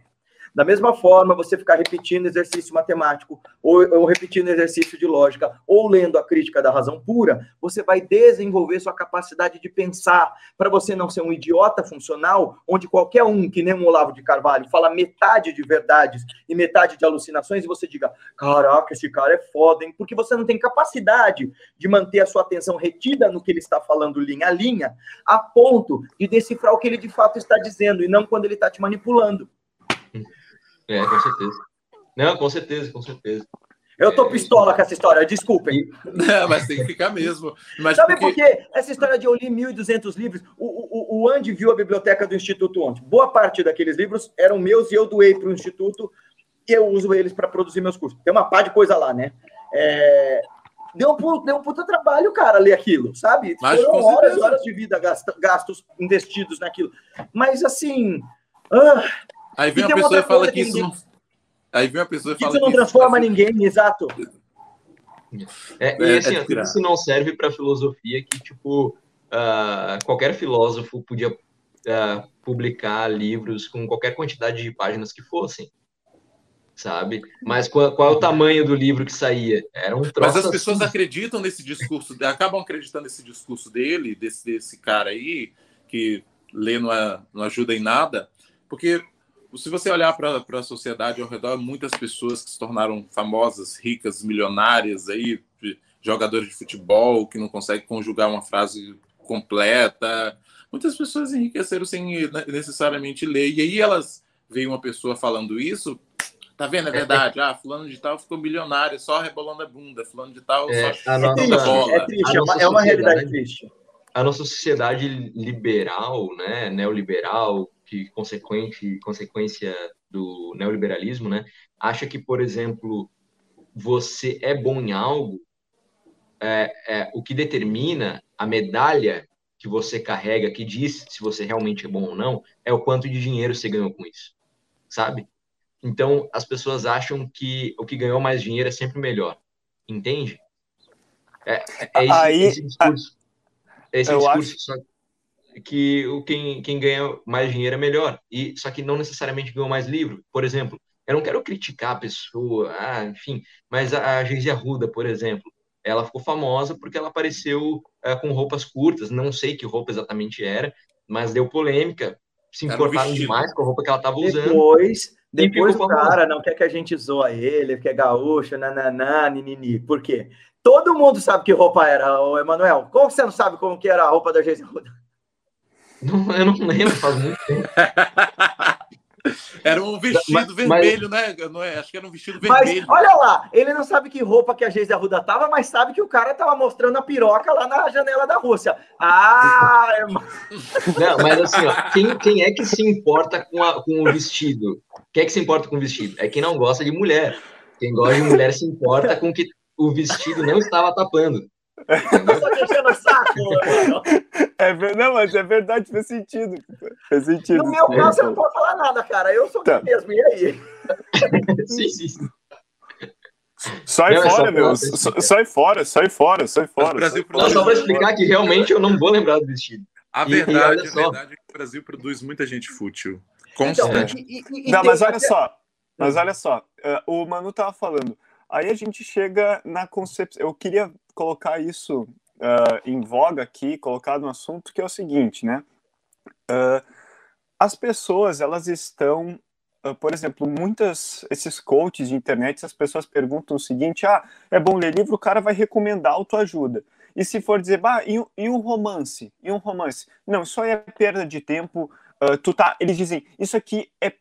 Da mesma forma, você ficar repetindo exercício matemático, ou, ou, repetindo exercício de lógica, ou lendo a crítica da razão pura, você vai desenvolver sua capacidade de pensar, para você não ser um idiota funcional, onde qualquer um, que nem um Olavo de Carvalho, fala metade de verdades e metade de alucinações, e você diga: caraca, esse cara é foda, hein? Porque você não tem capacidade de manter a sua atenção retida no que ele está falando linha a linha, a ponto de decifrar o que ele de fato está dizendo, e não quando ele está te manipulando. É, com certeza. Não, com certeza, com certeza. Eu tô pistola com essa história, desculpem. Não, mas tem que ficar mesmo. Mas Sabe porque... por quê? Essa história de eu li 1.200 livros, o, o, o Andy viu a biblioteca do Instituto ontem. Boa parte daqueles livros eram meus e eu doei para o Instituto e eu uso eles para produzir meus cursos. Tem uma pá de coisa lá, né? É... Deu, um, deu um puta trabalho, cara, ler aquilo, sabe? Mas, Foram horas, horas de vida gastos investidos naquilo. Mas, assim... Ah, Aí vem uma pessoa e fala que, que isso não. Aí vem uma pessoa e fala que isso não transforma ninguém, exato. É, e é, assim, é isso não serve para filosofia que, tipo, uh, qualquer filósofo podia uh, publicar livros com qualquer quantidade de páginas que fossem, sabe? Mas qual, qual é o tamanho do livro que saía? Era um troço Mas as pessoas assim. acreditam nesse discurso, acabam acreditando nesse discurso dele, desse, desse cara aí, que lê não, é, não ajuda em nada, porque se você olhar para a sociedade ao redor, muitas pessoas que se tornaram famosas, ricas, milionárias, aí, jogadores de futebol que não conseguem conjugar uma frase completa. Muitas pessoas enriqueceram sem necessariamente ler. E aí elas veem uma pessoa falando isso, tá vendo? É verdade. Ah, fulano de tal ficou milionário só rebolando a bunda. Fulano de tal é, só é bola. É triste, é uma, é uma realidade triste. A nossa sociedade liberal, né, neoliberal, que consequente, consequência do neoliberalismo, né, acha que, por exemplo, você é bom em algo, é, é, o que determina a medalha que você carrega, que diz se você realmente é bom ou não, é o quanto de dinheiro você ganhou com isso, sabe? Então, as pessoas acham que o que ganhou mais dinheiro é sempre melhor, entende? É, é esse, Aí, esse discurso. É esse discurso, acho que o quem, quem ganha mais dinheiro é melhor. E só que não necessariamente ganhou mais livro. Por exemplo, eu não quero criticar a pessoa, ah, enfim, mas a, a Geise Arruda, por exemplo, ela ficou famosa porque ela apareceu uh, com roupas curtas, não sei que roupa exatamente era, mas deu polêmica, se importaram demais com a roupa que ela estava usando. Depois, depois o cara não quer que a gente zoa ele, que é gaúcho, nananá, ninini. Por quê? Todo mundo sabe que roupa era, o Emanuel. Como você não sabe como que era a roupa da Geise Arruda? Não, eu não lembro, faz muito tempo. Era um vestido mas, vermelho, mas... né? Não é? Acho que era um vestido vermelho. Mas, olha lá, ele não sabe que roupa que a Geise Arruda tava, mas sabe que o cara tava mostrando a piroca lá na janela da Rússia. Ah, irmão. Não, mas assim, ó, quem, quem é que se importa com, a, com o vestido? Quem é que se importa com o vestido? É quem não gosta de mulher. Quem gosta de mulher se importa com que o vestido não estava tapando. Só saco, É, não, mas é verdade, faz sentido. Faz sentido. No meu caso, você não pode falar nada, cara. Eu sou tá. mesmo, e aí? sim, sim. Sai não, fora, meu. Sai fora, sai fora, sai fora. Brasil sai Só para explicar que realmente eu não vou lembrar do vestido. A verdade, e, a verdade é que o Brasil produz muita gente fútil. Constante. Então, e, e, não, mas olha só. Mas olha só. Uh, o Manu tava falando. Aí a gente chega na concepção. Eu queria colocar isso uh, em voga aqui, colocar no assunto, que é o seguinte, né? Uh, as pessoas, elas estão, uh, por exemplo, muitas, esses coaches de internet, as pessoas perguntam o seguinte, ah, é bom ler livro, o cara vai recomendar autoajuda. E se for dizer, bah, e, e um romance? E um romance? Não, isso aí é perda de tempo, tu tá, eles dizem, isso aqui é,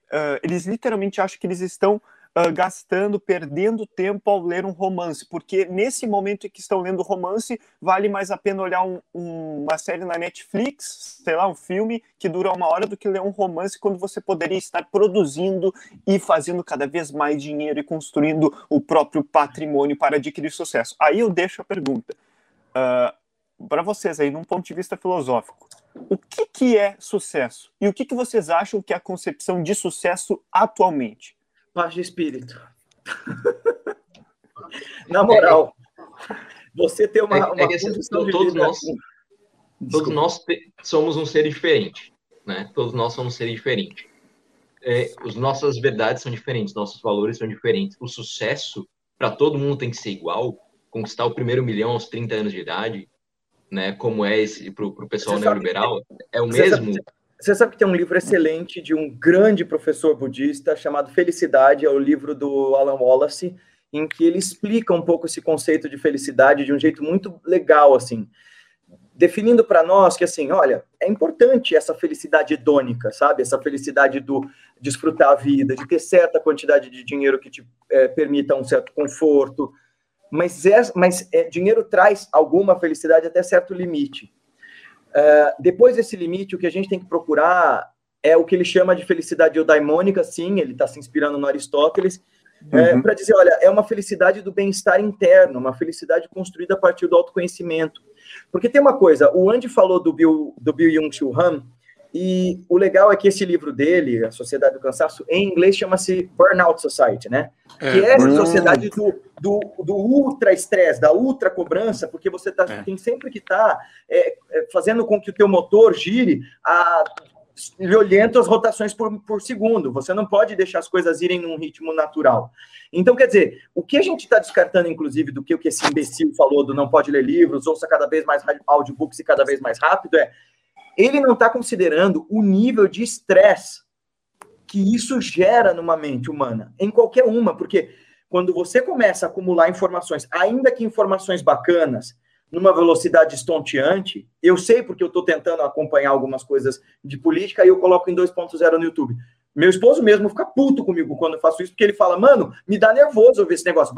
eles literalmente acham que eles estão uh, gastando, perdendo tempo ao ler um romance, porque nesse momento em que estão lendo romance, vale mais a pena olhar um, um, uma série na Netflix, sei lá, um filme que dura uma hora do que ler um romance quando você poderia estar produzindo e fazendo cada vez mais dinheiro e construindo o próprio patrimônio para adquirir sucesso. Aí eu deixo a pergunta. Uh, para vocês aí, num ponto de vista filosófico, o que, que é sucesso? E o que, que vocês acham que é a concepção de sucesso atualmente? Paz de espírito. Na moral, você tem uma, é, uma é que, assim, todos nós, todos nós somos um ser diferente, né? Todos nós somos um ser diferente. É, as nossas verdades são diferentes, nossos valores são diferentes. O sucesso para todo mundo tem que ser igual. Conquistar o primeiro milhão aos 30 anos de idade, né? Como é esse para o pessoal neoliberal, é o mesmo. Sabe, você sabe que tem um livro excelente de um grande professor budista chamado Felicidade, é o livro do Alan Wallace, em que ele explica um pouco esse conceito de felicidade de um jeito muito legal, assim, definindo para nós que, assim, olha, é importante essa felicidade hedônica, sabe? Essa felicidade do desfrutar a vida, de ter certa quantidade de dinheiro que te é, permita um certo conforto, mas, é, mas é, dinheiro traz alguma felicidade até certo limite. Uh, depois desse limite, o que a gente tem que procurar é o que ele chama de felicidade eudaimônica, sim, ele está se inspirando no Aristóteles, é, uhum. para dizer, olha, é uma felicidade do bem-estar interno, uma felicidade construída a partir do autoconhecimento. Porque tem uma coisa, o Andy falou do Bill, do Bill Young-Chul Han, e o legal é que esse livro dele, A Sociedade do Cansaço, em inglês chama-se Burnout Society, né? É, que é a sociedade do, do, do ultra-estresse, da ultra-cobrança, porque você tá, é. tem sempre que estar tá, é, é, fazendo com que o teu motor gire a violentas rotações por, por segundo. Você não pode deixar as coisas irem num ritmo natural. Então, quer dizer, o que a gente está descartando, inclusive, do que o que esse imbecil falou do não pode ler livros, ouça cada vez mais audiobooks e cada vez mais rápido, é ele não está considerando o nível de estresse que isso gera numa mente humana, em qualquer uma, porque quando você começa a acumular informações, ainda que informações bacanas, numa velocidade estonteante, eu sei porque eu estou tentando acompanhar algumas coisas de política e eu coloco em 2.0 no YouTube. Meu esposo mesmo fica puto comigo quando eu faço isso, porque ele fala, mano, me dá nervoso ouvir esse negócio.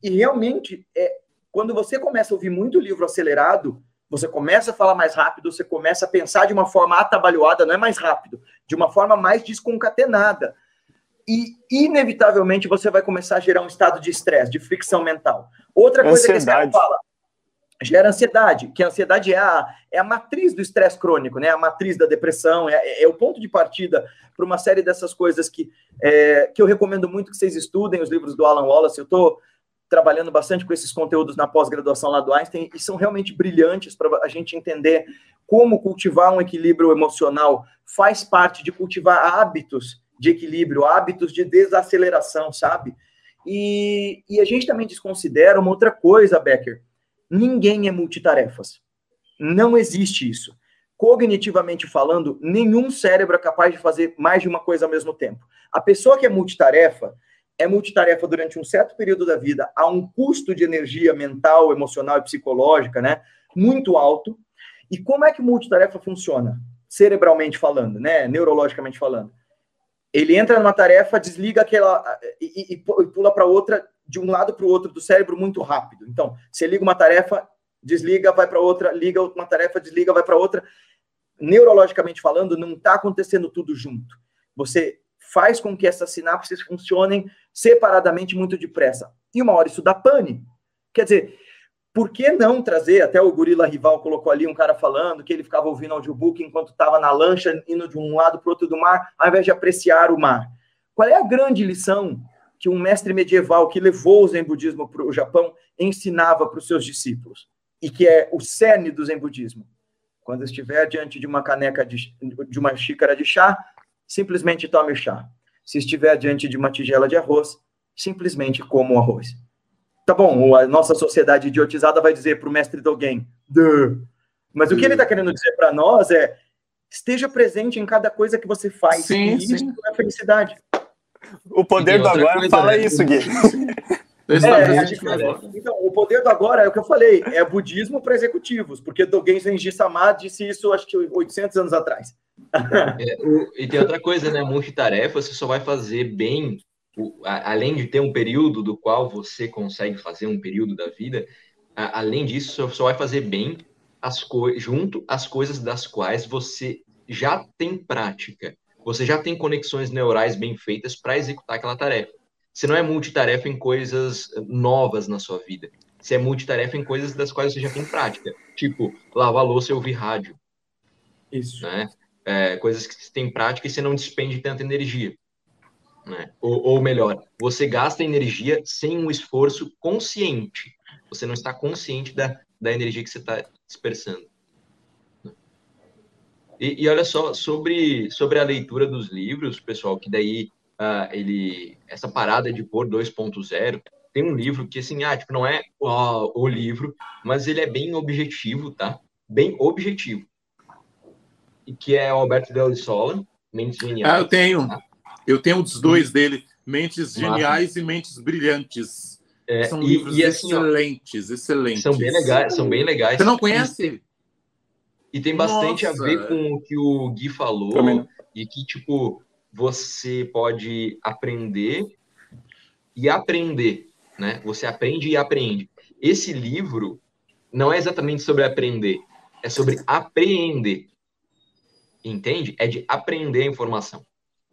E realmente, é, quando você começa a ouvir muito livro acelerado, você começa a falar mais rápido, você começa a pensar de uma forma atabalhoada, não é mais rápido, de uma forma mais desconcatenada. E, inevitavelmente, você vai começar a gerar um estado de estresse, de fricção mental. Outra coisa ansiedade. que esse cara fala, gera ansiedade, que a ansiedade é a, é a matriz do estresse crônico, né? a matriz da depressão, é, é, é o ponto de partida para uma série dessas coisas que, é, que eu recomendo muito que vocês estudem, os livros do Alan Wallace. Eu estou trabalhando bastante com esses conteúdos na pós-graduação lá do Einstein e são realmente brilhantes para a gente entender como cultivar um equilíbrio emocional faz parte de cultivar hábitos de equilíbrio, hábitos de desaceleração, sabe? E, e a gente também desconsidera uma outra coisa, Becker. Ninguém é multitarefas. Não existe isso. Cognitivamente falando, nenhum cérebro é capaz de fazer mais de uma coisa ao mesmo tempo. A pessoa que é multitarefa, é multitarefa durante um certo período da vida, a um custo de energia mental, emocional e psicológica, né, muito alto. E como é que multitarefa funciona? Cerebralmente falando, né, neurologicamente falando. Ele entra numa tarefa, desliga aquela e, e, e pula para outra de um lado para o outro do cérebro muito rápido. Então, você liga uma tarefa, desliga, vai para outra, liga uma tarefa, desliga, vai para outra. Neurologicamente falando, não está acontecendo tudo junto. Você faz com que essas sinapses funcionem separadamente muito depressa. E uma hora isso dá pane. Quer dizer, por que não trazer, até o Gorila Rival colocou ali um cara falando que ele ficava ouvindo audiobook enquanto estava na lancha, indo de um lado para o outro do mar, ao invés de apreciar o mar. Qual é a grande lição que um mestre medieval que levou o Zen budismo para o Japão ensinava para os seus discípulos? E que é o cerne do Zen budismo. Quando estiver diante de uma caneca de, de uma xícara de chá, simplesmente tome chá. Se estiver diante de uma tigela de arroz, simplesmente coma o arroz. Tá bom, a nossa sociedade idiotizada vai dizer para o mestre Dogen, Duh. mas o que ele está querendo dizer para nós é esteja presente em cada coisa que você faz. Sim, e sim. isso é felicidade. O poder do agora coisa, fala né? isso, Gui. É, gente, então, o poder do agora é o que eu falei, é budismo para executivos, porque Dogen Zenji Sama disse isso acho que 800 anos atrás. É, o, e tem outra coisa, né? Multitarefa, você só vai fazer bem, o, a, além de ter um período do qual você consegue fazer um período da vida, a, além disso, só, só vai fazer bem as junto às coisas das quais você já tem prática. Você já tem conexões neurais bem feitas para executar aquela tarefa. Você não é multitarefa em coisas novas na sua vida. Você é multitarefa em coisas das quais você já tem prática. Tipo, lavar louça e ouvir rádio. Isso. Né? É, coisas que você tem prática e você não despende tanta energia. Né? Ou, ou melhor, você gasta energia sem um esforço consciente. Você não está consciente da, da energia que você está dispersando. E, e, olha só, sobre, sobre a leitura dos livros, pessoal, que daí uh, ele essa parada de pôr 2.0, tem um livro que, assim, ah, tipo, não é uh, o livro, mas ele é bem objetivo, tá? Bem objetivo. E que é o Alberto Del Sola, Mentes Geniais. Ah, eu tenho. Tá? Eu tenho os dois dele, Mentes Geniais e Mentes Brilhantes. É, são e, livros e, assim, excelentes, ó, excelentes. São bem legais, são bem legais. Você não conhece? E tem bastante Nossa. a ver com o que o Gui falou, e que, tipo, você pode aprender e aprender, né? Você aprende e aprende. Esse livro não é exatamente sobre aprender, é sobre apreender. Entende? É de aprender a informação.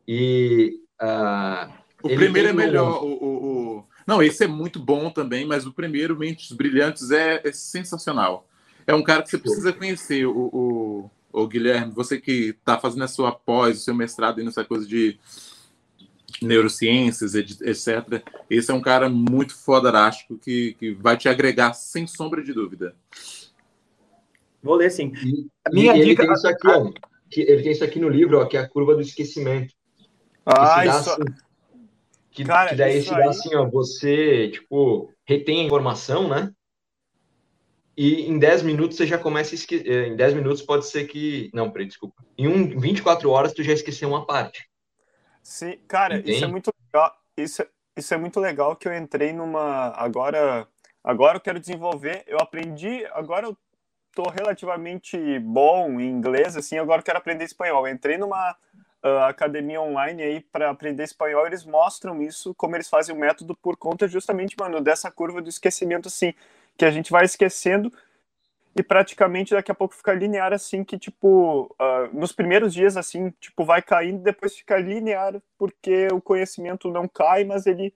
E. Uh, o primeiro é melhor. O, o, o, Não, esse é muito bom também, mas o primeiro, Mentes Brilhantes, é, é sensacional. É um cara que você precisa conhecer, o, o, o Guilherme, você que está fazendo a sua pós, o seu mestrado nessa coisa de neurociências, etc. Esse é um cara muito fodarástico que, que vai te agregar sem sombra de dúvida. Vou ler sim. A minha e dica. Ele tem, isso aqui, ó, que ele tem isso aqui no livro, ó, que é a curva do esquecimento. Ah, que isso. Assim, que, cara, que daí se dá aí... assim, ó, você, tipo, retém a informação, né? e em 10 minutos você já começa a esquecer. Eh, em 10 minutos pode ser que. Não, peraí, desculpa. Em um, 24 horas tu já esqueceu uma parte. Sim, cara, Entende? isso é muito legal. Isso, isso é muito legal que eu entrei numa. Agora, agora eu quero desenvolver. Eu aprendi. Agora eu tô relativamente bom em inglês, assim, agora eu quero aprender espanhol. Eu entrei numa uh, academia online aí para aprender espanhol, eles mostram isso, como eles fazem o método por conta justamente, mano, dessa curva do esquecimento, assim que a gente vai esquecendo e praticamente daqui a pouco fica linear assim que tipo uh, nos primeiros dias assim tipo vai caindo depois fica linear porque o conhecimento não cai mas ele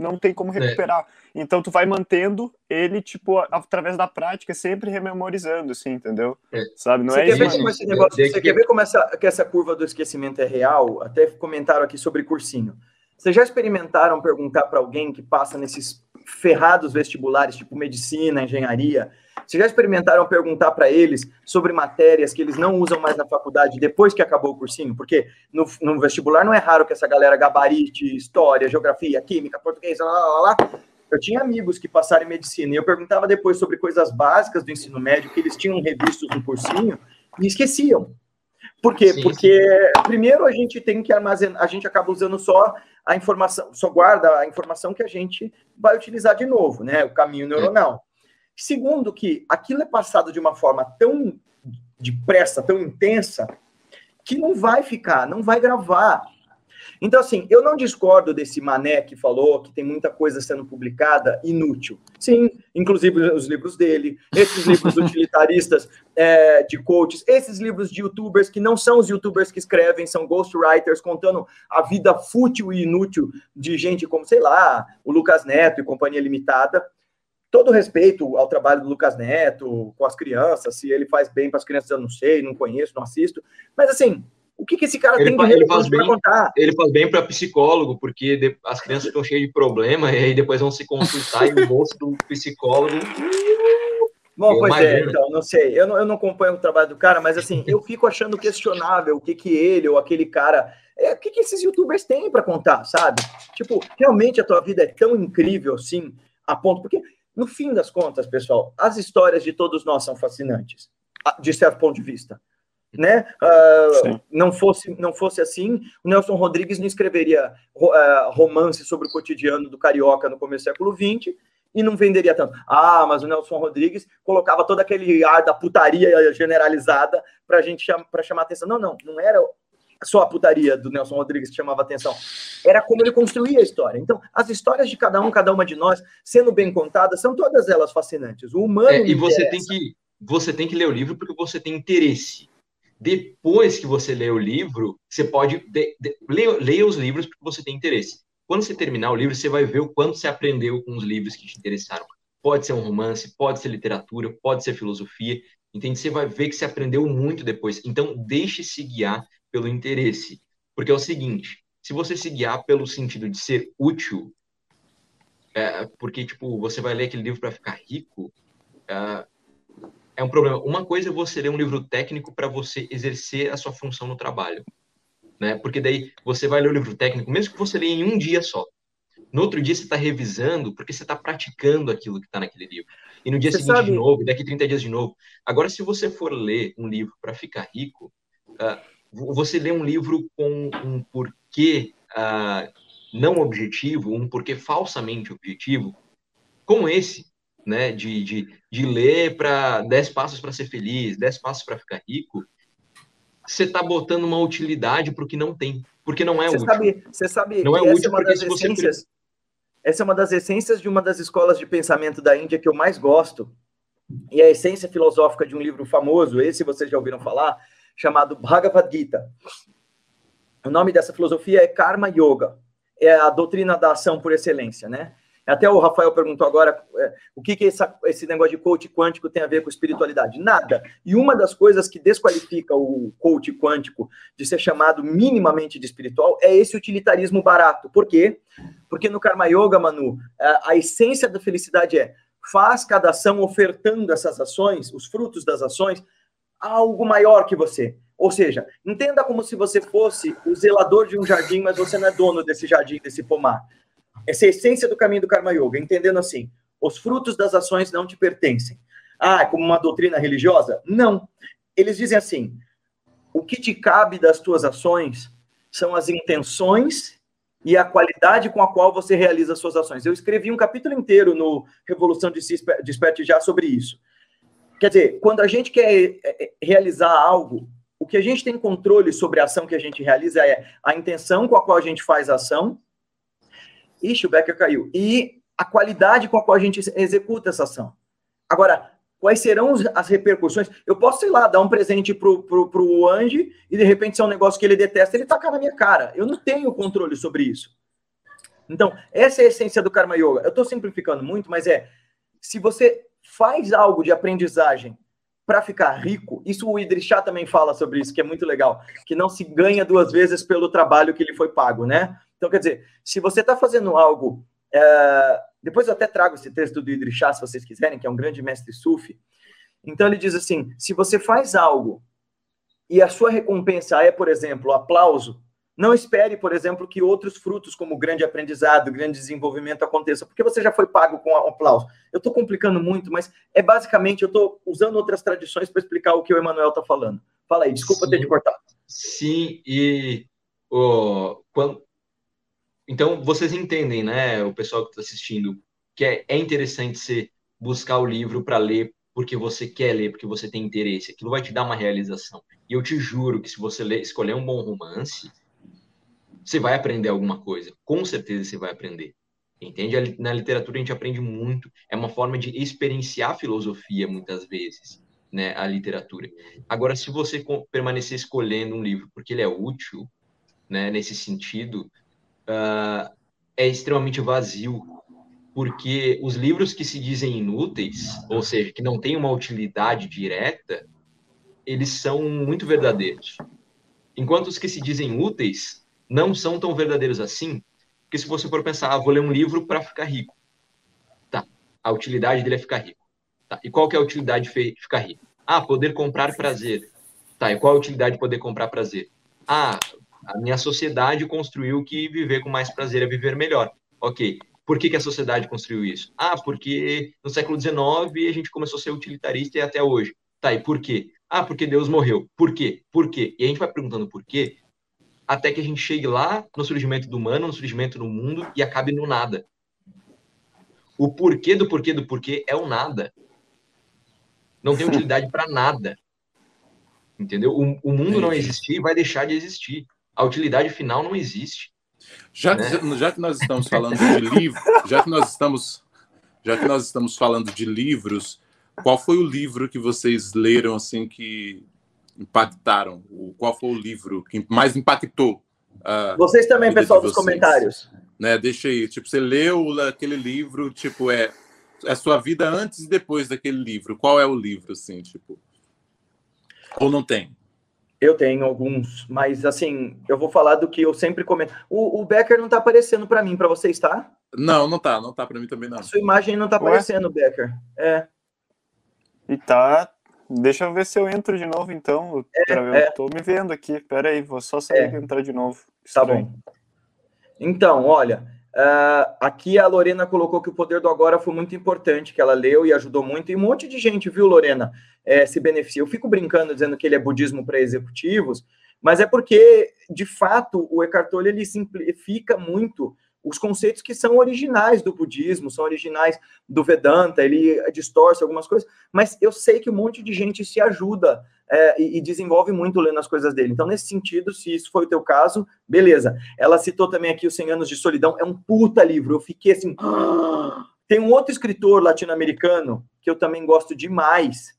não tem como é. recuperar é. então tu vai mantendo ele tipo através da prática sempre rememorizando assim entendeu é. sabe não você é quer ver como esse negócio, você quer ver como essa que essa curva do esquecimento é real até comentaram aqui sobre cursinho vocês já experimentaram perguntar para alguém que passa nesses ferrados vestibulares, tipo medicina, engenharia, vocês já experimentaram perguntar para eles sobre matérias que eles não usam mais na faculdade depois que acabou o cursinho? Porque no, no vestibular não é raro que essa galera gabarite história, geografia, química, português, lá, lá, lá. Eu tinha amigos que passaram em medicina e eu perguntava depois sobre coisas básicas do ensino médio que eles tinham revistos no cursinho e esqueciam. Por quê? Sim, Porque, sim. primeiro, a gente tem que armazenar, a gente acaba usando só a informação, só guarda a informação que a gente vai utilizar de novo, né? O caminho neuronal. Segundo, que aquilo é passado de uma forma tão depressa, tão intensa, que não vai ficar, não vai gravar. Então, assim, eu não discordo desse Mané que falou que tem muita coisa sendo publicada inútil. Sim, inclusive os livros dele, esses livros utilitaristas é, de coaches, esses livros de youtubers que não são os youtubers que escrevem, são ghostwriters contando a vida fútil e inútil de gente como, sei lá, o Lucas Neto e Companhia Limitada. Todo respeito ao trabalho do Lucas Neto com as crianças, se ele faz bem para as crianças, eu não sei, não conheço, não assisto. Mas assim, o que, que esse cara ele tem faz, de contar? Ele faz bem para psicólogo, porque as crianças ficam cheias de problema e aí depois vão se consultar e o bolso do psicólogo. Bom, pois é, então, não sei. Eu não, eu não acompanho o trabalho do cara, mas assim, eu fico achando questionável o que, que ele ou aquele cara. É, o que, que esses youtubers têm para contar, sabe? Tipo, realmente a tua vida é tão incrível assim, a ponto. Porque, no fim das contas, pessoal, as histórias de todos nós são fascinantes, de certo ponto de vista né? Uh, não fosse não fosse assim, o Nelson Rodrigues não escreveria uh, romance sobre o cotidiano do carioca no começo do século XX e não venderia tanto. Ah, mas o Nelson Rodrigues colocava todo aquele ar da putaria generalizada para gente para chamar atenção. Não, não, não era só a putaria do Nelson Rodrigues que chamava atenção. Era como ele construía a história. Então, as histórias de cada um, cada uma de nós, sendo bem contadas, são todas elas fascinantes. O humano. É, e você tem que você tem que ler o livro porque você tem interesse. Depois que você lê o livro, você pode de, de, leia, os livros porque você tem interesse. Quando você terminar o livro, você vai ver o quanto você aprendeu com os livros que te interessaram. pode ser um romance, pode ser literatura, pode ser filosofia. Entende? Você vai ver que você aprendeu muito depois. Então, deixe se guiar pelo interesse. Porque é o seguinte, se você se guiar pelo sentido de ser útil, é, porque, tipo, você vai ler aquele livro para ficar rico, é, é um problema. Uma coisa é você ler um livro técnico para você exercer a sua função no trabalho. Né? Porque daí você vai ler o livro técnico, mesmo que você leia em um dia só. No outro dia você está revisando, porque você está praticando aquilo que está naquele livro. E no dia você seguinte sabe... de novo, daqui 30 dias de novo. Agora, se você for ler um livro para ficar rico, uh, você lê um livro com um porquê uh, não objetivo, um porquê falsamente objetivo, como esse, né, de, de, de ler para 10 passos para ser feliz, 10 passos para ficar rico, você está botando uma utilidade para o que não tem, porque não é você útil. Sabe, você sabe não é útil é porque se você essências, essa é uma das essências de uma das escolas de pensamento da Índia que eu mais gosto, e a essência filosófica de um livro famoso, esse vocês já ouviram falar, chamado Bhagavad Gita. O nome dessa filosofia é Karma Yoga, é a doutrina da ação por excelência, né? Até o Rafael perguntou agora é, o que, que essa, esse negócio de coach quântico tem a ver com espiritualidade. Nada. E uma das coisas que desqualifica o coach quântico de ser chamado minimamente de espiritual é esse utilitarismo barato. Por quê? Porque no Karma Yoga, Manu, a, a essência da felicidade é faz cada ação ofertando essas ações, os frutos das ações, a algo maior que você. Ou seja, entenda como se você fosse o zelador de um jardim, mas você não é dono desse jardim, desse pomar. Essa é a essência do caminho do Karma Yoga, entendendo assim: os frutos das ações não te pertencem. Ah, é como uma doutrina religiosa? Não. Eles dizem assim: o que te cabe das tuas ações são as intenções e a qualidade com a qual você realiza as suas ações. Eu escrevi um capítulo inteiro no Revolução de Desperte Já sobre isso. Quer dizer, quando a gente quer é, é, realizar algo, o que a gente tem controle sobre a ação que a gente realiza é a intenção com a qual a gente faz a ação Ixi, o Becker caiu. E a qualidade com a qual a gente executa essa ação. Agora, quais serão as repercussões? Eu posso, sei lá, dar um presente pro, pro, pro Andy e de repente se é um negócio que ele detesta, ele tacar na minha cara. Eu não tenho controle sobre isso. Então, essa é a essência do Karma Yoga. Eu estou simplificando muito, mas é se você faz algo de aprendizagem para ficar rico, isso o Idrissá também fala sobre isso, que é muito legal, que não se ganha duas vezes pelo trabalho que lhe foi pago, né? Então, quer dizer, se você está fazendo algo. É, depois eu até trago esse texto do Idrissá, se vocês quiserem, que é um grande mestre sufi. Então, ele diz assim: se você faz algo e a sua recompensa é, por exemplo, aplauso, não espere, por exemplo, que outros frutos, como grande aprendizado, grande desenvolvimento aconteçam, porque você já foi pago com aplauso. Eu estou complicando muito, mas é basicamente, eu estou usando outras tradições para explicar o que o Emanuel está falando. Fala aí, desculpa sim, ter te cortado. Sim, e oh, quando, então, vocês entendem, né, o pessoal que está assistindo, que é, é interessante você buscar o livro para ler porque você quer ler, porque você tem interesse. Aquilo vai te dar uma realização. E eu te juro que se você ler, escolher um bom romance, você vai aprender alguma coisa. Com certeza você vai aprender. Entende? Na literatura a gente aprende muito. É uma forma de experienciar filosofia, muitas vezes, né? A literatura. Agora, se você permanecer escolhendo um livro porque ele é útil, né? Nesse sentido, uh, é extremamente vazio, porque os livros que se dizem inúteis, ou seja, que não têm uma utilidade direta, eles são muito verdadeiros. Enquanto os que se dizem úteis não são tão verdadeiros assim, porque se você for pensar, ah, vou ler um livro para ficar rico. Tá, a utilidade dele é ficar rico. Tá, e qual que é a utilidade de ficar rico? Ah, poder comprar prazer. Tá, e qual a utilidade de poder comprar prazer? Ah, a minha sociedade construiu que viver com mais prazer é viver melhor. Ok. Por que, que a sociedade construiu isso? Ah, porque no século XIX a gente começou a ser utilitarista e até hoje. Tá, e por quê? Ah, porque Deus morreu. Por quê? Por quê? E a gente vai perguntando por quê, até que a gente chegue lá no surgimento do humano, no surgimento do mundo e acabe no nada. O porquê do porquê do porquê é o nada. Não tem utilidade para nada. Entendeu? O, o mundo não existir vai deixar de existir a utilidade final não existe. Já, né? já que nós estamos falando de livro, já que nós estamos, já que nós estamos falando de livros, qual foi o livro que vocês leram assim que impactaram? Qual foi o livro que mais impactou? vocês também, pessoal dos comentários. Né, deixa aí, tipo, você leu aquele livro, tipo, é a sua vida antes e depois daquele livro. Qual é o livro, assim, tipo? Ou não tem? Eu tenho alguns, mas assim, eu vou falar do que eu sempre comento. O, o Becker não tá aparecendo para mim, para você está? Não, não tá, não tá para mim também não. A sua imagem não tá aparecendo, Ué? Becker. É. E tá. Deixa eu ver se eu entro de novo, então. É, eu é. tô me vendo aqui. Pera aí, vou só sair é. e entrar de novo. Estranho. Tá bom. Então, olha, uh, aqui a Lorena colocou que o poder do agora foi muito importante, que ela leu e ajudou muito, e um monte de gente, viu, Lorena, é, se beneficia. Eu fico brincando dizendo que ele é budismo para executivos, mas é porque, de fato, o Eckhart Tolle ele simplifica muito os conceitos que são originais do budismo, são originais do Vedanta, ele distorce algumas coisas, mas eu sei que um monte de gente se ajuda é, e, e, desenvolve muito lendo as coisas dele. Então, nesse sentido, se isso foi o teu caso, beleza. Ela citou também aqui os 100 Anos de Solidão, é um puta livro, eu fiquei assim... Tem um outro escritor latino-americano que eu também gosto demais,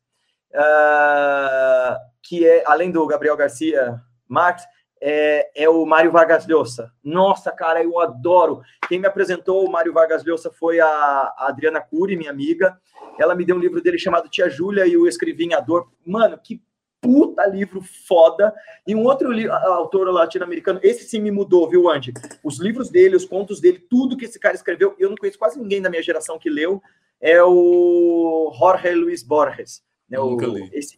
uh, que é, além do Gabriel Garcia Marques, é, é, o Mário Vargas Llosa. Nossa, cara, eu adoro. Quem me apresentou o Mário Vargas Llosa foi a, a Adriana Cury, minha amiga. Ela me deu um livro dele chamado Tia Júlia e o Escrevinhador. Mano, que puta livro foda. E um outro autor latino-americano, esse sim me mudou, viu, Andy? Os livros dele, os contos dele, tudo que esse cara escreveu, eu não conheço quase ninguém da minha geração que leu, é o Jorge Luiz Borges. Né, o, esse,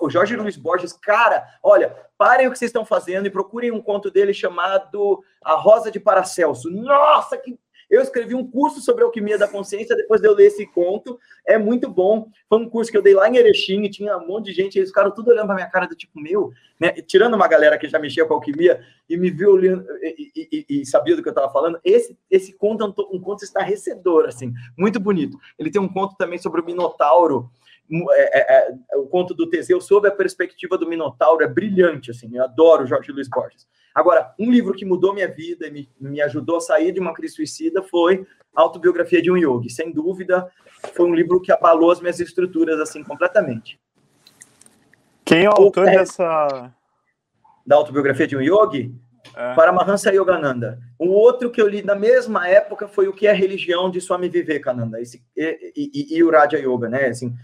o, Jorge Luiz Borges, cara, olha, parem o que vocês estão fazendo e procurem um conto dele chamado A Rosa de Paracelso. Nossa, que eu escrevi um curso sobre alquimia da consciência depois de eu ler esse conto. É muito bom. Foi um curso que eu dei lá em Erechim e tinha um monte de gente. Eles ficaram tudo olhando para minha cara do tipo, meu, né? Tirando uma galera que já mexia com alquimia e me viu olhando e, e, e, e sabia do que eu estava falando. Esse, esse conto é um, um conto estarrecedor, assim, muito bonito. Ele tem um conto também sobre o Minotauro é, é, é, o conto do Teseu sob a perspectiva do Minotauro é brilhante, assim, eu adoro Jorge Luiz Borges. Agora, um livro que mudou minha vida e me, me ajudou a sair de uma crise suicida foi Autobiografia de um Yogi. Sem dúvida, foi um livro que abalou as minhas estruturas, assim, completamente. Quem é o autor é, dessa... Da Autobiografia de um Yogi? É. Paramahansa Yogananda. Um outro que eu li na mesma época foi o que é religião de Swami Vivekananda, esse, e, e, e o Raja Yoga, né, assim...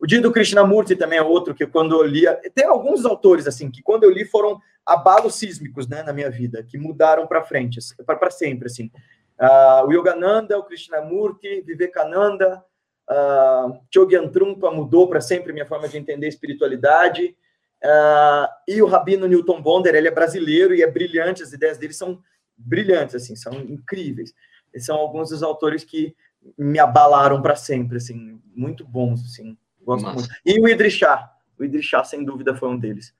O dia do Krishnamurti também é outro que quando eu li, tem alguns autores assim que quando eu li foram abalos sísmicos, né, na minha vida, que mudaram para frente, para sempre assim. Uh, o Yogananda, o Krishnamurti, Vivekananda, uh, Chogyam Trungpa mudou para sempre minha forma de entender espiritualidade. Uh, e o Rabino Newton Bonder, ele é brasileiro e é brilhante, as ideias dele são brilhantes, assim, são incríveis. Esses são alguns dos autores que me abalaram para sempre, assim, muito bons, assim. Gosto muito. E o Idrissá. O Idrissá, sem dúvida, foi um deles.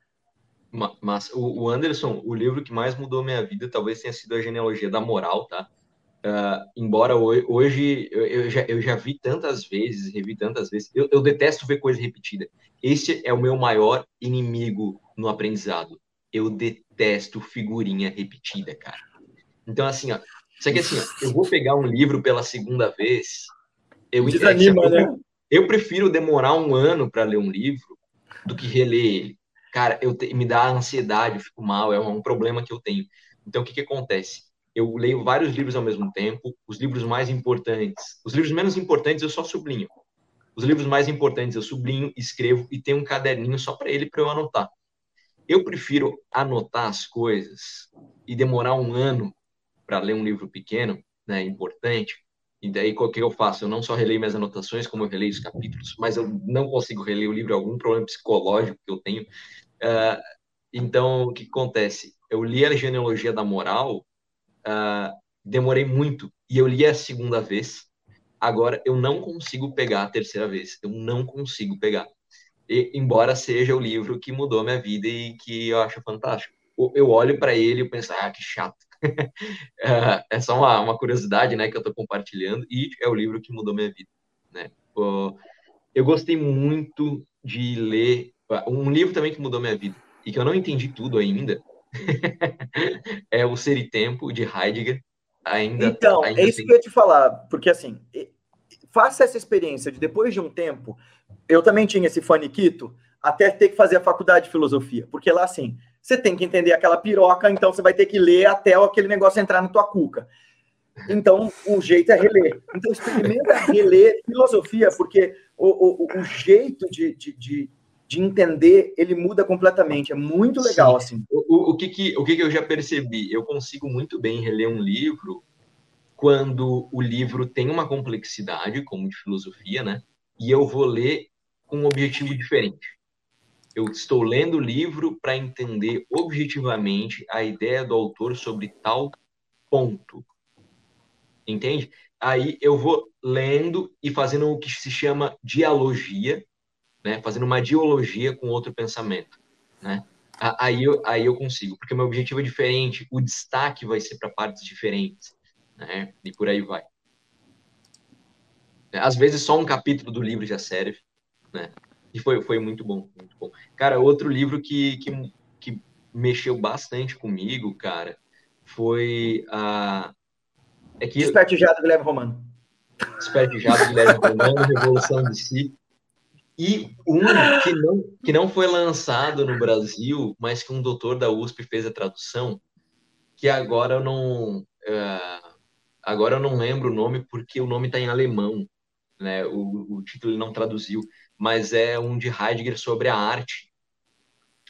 Mas o Anderson, o livro que mais mudou minha vida talvez tenha sido a genealogia da moral, tá? Uh, embora hoje eu, eu, já, eu já vi tantas vezes, revi tantas vezes, eu, eu, detesto ver coisa repetida. Esse é o meu maior inimigo no aprendizado. Eu detesto figurinha repetida, cara. Então, assim, ó, só que assim, ó, eu vou pegar um livro pela segunda vez, eu, Desanima, eu, né? Eu prefiro demorar um ano para ler um livro do que reler ele. Cara, eu te, me dá ansiedade, eu fico mal, é um problema que eu tenho. Então, o que, que acontece? Eu leio vários livros ao mesmo tempo, os livros mais importantes. Os livros menos importantes eu só sublinho. Os livros mais importantes eu sublinho, escrevo e tenho um caderninho só para ele para eu anotar. Eu prefiro anotar as coisas e demorar um ano para ler um livro pequeno, né, importante, e daí, o que eu faço? Eu não só releio minhas anotações, como eu releio os capítulos, mas eu não consigo reler o livro, algum problema psicológico que eu tenho. Uh, então, o que acontece? Eu li a genealogia da moral, uh, demorei muito, e eu li a segunda vez. Agora, eu não consigo pegar a terceira vez. Eu não consigo pegar. E, embora seja o livro que mudou minha vida e que eu acho fantástico. Eu olho para ele e penso, ah, que chato é, é só uma, uma, curiosidade, né, que eu estou compartilhando e é o livro que mudou minha vida, né? Eu gostei muito de ler um livro também que mudou minha vida e que eu não entendi tudo ainda. é o Ser e Tempo de Heidegger. Ainda, então, ainda é isso tem... que eu ia te falar, porque assim, faça essa experiência de depois de um tempo, eu também tinha esse faniquito até ter que fazer a faculdade de filosofia, porque lá assim, você tem que entender aquela piroca, então você vai ter que ler até aquele negócio entrar na tua cuca. Então, o jeito é reler. Então, experimenta reler filosofia, porque o, o, o jeito de, de, de, de, entender, ele muda completamente. É muito legal, Sim. assim. O, o, que, que, o que, que eu já percebi? Eu consigo muito bem reler um livro quando o livro tem uma complexidade, como de filosofia, né? E eu vou ler com um objetivo diferente. Eu estou lendo o livro para entender objetivamente a ideia do autor sobre tal ponto. Entende? Aí eu vou lendo e fazendo o que se chama dialogia, né? Fazendo uma dialogia com outro pensamento, né? Aí eu, aí eu consigo, porque meu objetivo é diferente, o destaque vai ser para partes diferentes né? E por aí vai. Às vezes só um capítulo do livro já serve, né? E foi, foi muito bom, muito bom. Cara, outro livro que, que, que mexeu bastante comigo, cara, foi a... É que... Espertejado Guilherme Romano. Espertejado Guilherme Romano, Revolução de Si. E um que não, que não foi lançado no Brasil, mas que um doutor da USP fez a tradução, que agora eu não... Uh, Agora eu não lembro o nome porque o nome está em alemão, né? O, o título ele não traduziu, mas é um de Heidegger sobre a arte.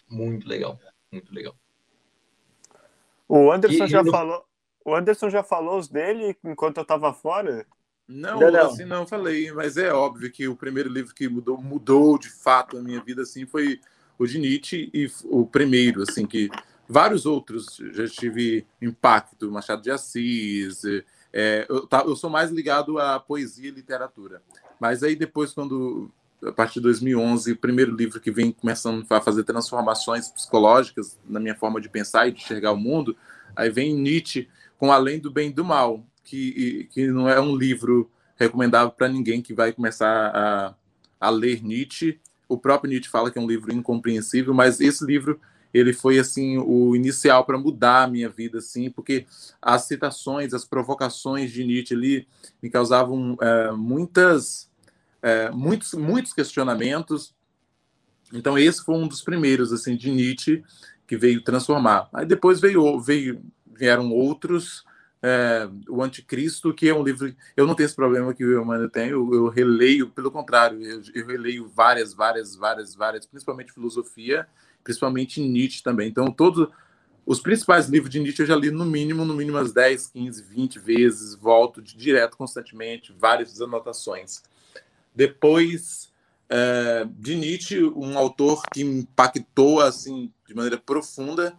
Muito legal, muito legal. O Anderson e, já no... falou. O Anderson já falou os dele enquanto eu estava fora? Não, não, não, assim não falei, mas é óbvio que o primeiro livro que mudou, mudou de fato a minha vida assim foi o de Nietzsche e o primeiro assim que vários outros já tive impacto, Machado de Assis, é, eu, tá, eu, sou mais ligado à poesia e literatura. Mas aí depois, quando a partir de 2011, o primeiro livro que vem começando a fazer transformações psicológicas na minha forma de pensar e de enxergar o mundo, aí vem Nietzsche com Além do Bem e do Mal, que, que não é um livro recomendável para ninguém que vai começar a, a ler Nietzsche. O próprio Nietzsche fala que é um livro incompreensível, mas esse livro ele foi assim o inicial para mudar a minha vida, assim, porque as citações, as provocações de Nietzsche ali me causavam é, muitas, é, muitos, muitos questionamentos. Então esse foi um dos primeiros assim de Nietzsche que veio transformar. Aí depois veio, veio vieram outros. É, o Anticristo, que é um livro. Eu não tenho esse problema que o Emmanuel tem, eu, eu releio, pelo contrário, eu, eu releio várias, várias, várias, várias, principalmente filosofia, principalmente Nietzsche também. Então, todos os principais livros de Nietzsche eu já li no mínimo, no mínimo umas 10, 15, 20 vezes, volto de, direto, constantemente, várias anotações. Depois é, de Nietzsche, um autor que impactou assim de maneira profunda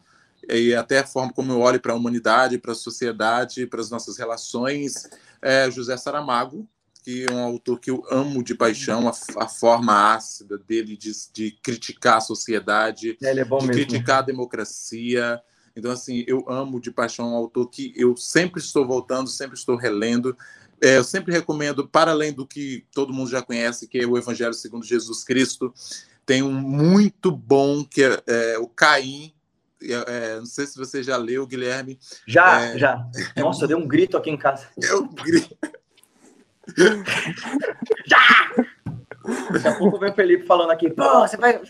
e até a forma como eu olho para a humanidade, para a sociedade, para as nossas relações, é José Saramago, que é um autor que eu amo de paixão, a, a forma ácida dele de, de criticar a sociedade, é, é de mesmo. criticar a democracia. Então, assim, eu amo de paixão um autor que eu sempre estou voltando, sempre estou relendo. É, eu sempre recomendo, para além do que todo mundo já conhece, que é o Evangelho segundo Jesus Cristo, tem um muito bom que é, é o Caim. É, é não sei se você já leu, Guilherme. Já, é, já. Nossa, deu um grito aqui em casa. Eu grito. Já! Daqui a pouco vem o Felipe falando aqui, pô, você vai.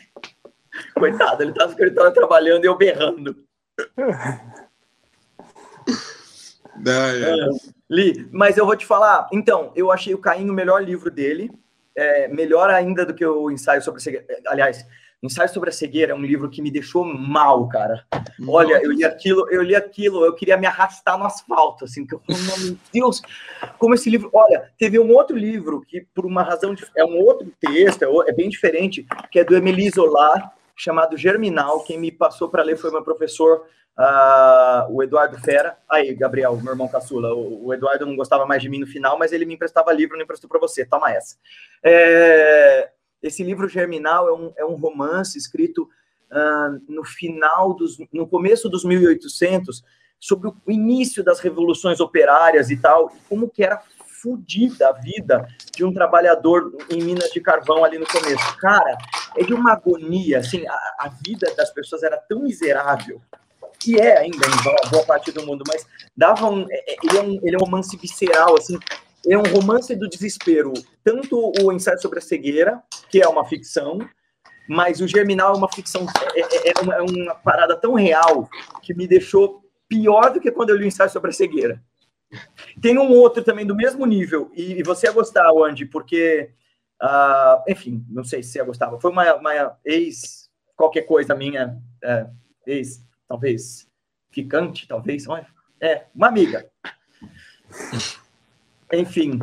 Coitado, ele tá no escritório trabalhando e eu berrando. Não, é. Li, mas eu vou te falar, então, eu achei o Caim o melhor livro dele, é, melhor ainda do que o ensaio sobre Aliás, Ensaio sobre a cegueira é um livro que me deixou mal, cara. Olha, eu li aquilo, eu li aquilo, eu queria me arrastar no asfalto, assim, que eu falei, meu Deus, como esse livro. Olha, teve um outro livro que, por uma razão de, é um outro texto, é, é bem diferente, que é do Emily Zola, chamado Germinal. Quem me passou para ler foi meu professor, uh, o Eduardo Fera. Aí, Gabriel, meu irmão caçula. O, o, Eduardo não gostava mais de mim no final, mas ele me emprestava livro, não emprestou para você. Toma essa. É, esse livro Germinal é um, é um romance escrito uh, no final dos, no começo dos 1800 sobre o início das revoluções operárias e tal, e como que era fodida a vida de um trabalhador em Minas de Carvão ali no começo. Cara, é de uma agonia, assim, a, a vida das pessoas era tão miserável, que é ainda em boa parte do mundo, mas dava um, é, é, ele, é um, ele é um romance visceral, assim, é um romance do desespero. Tanto o ensaio sobre a cegueira, que é uma ficção, mas o Germinal é uma ficção, é, é, é, uma, é, uma, parada tão real que me deixou pior do que quando eu li o ensaio sobre a cegueira. Tem um outro também do mesmo nível, e, e você ia gostar, Andy, porque, uh, enfim, não sei se você ia gostar, foi uma, uma ex, qualquer coisa minha, é, ex, talvez, ficante, talvez, é, uma amiga. Enfim.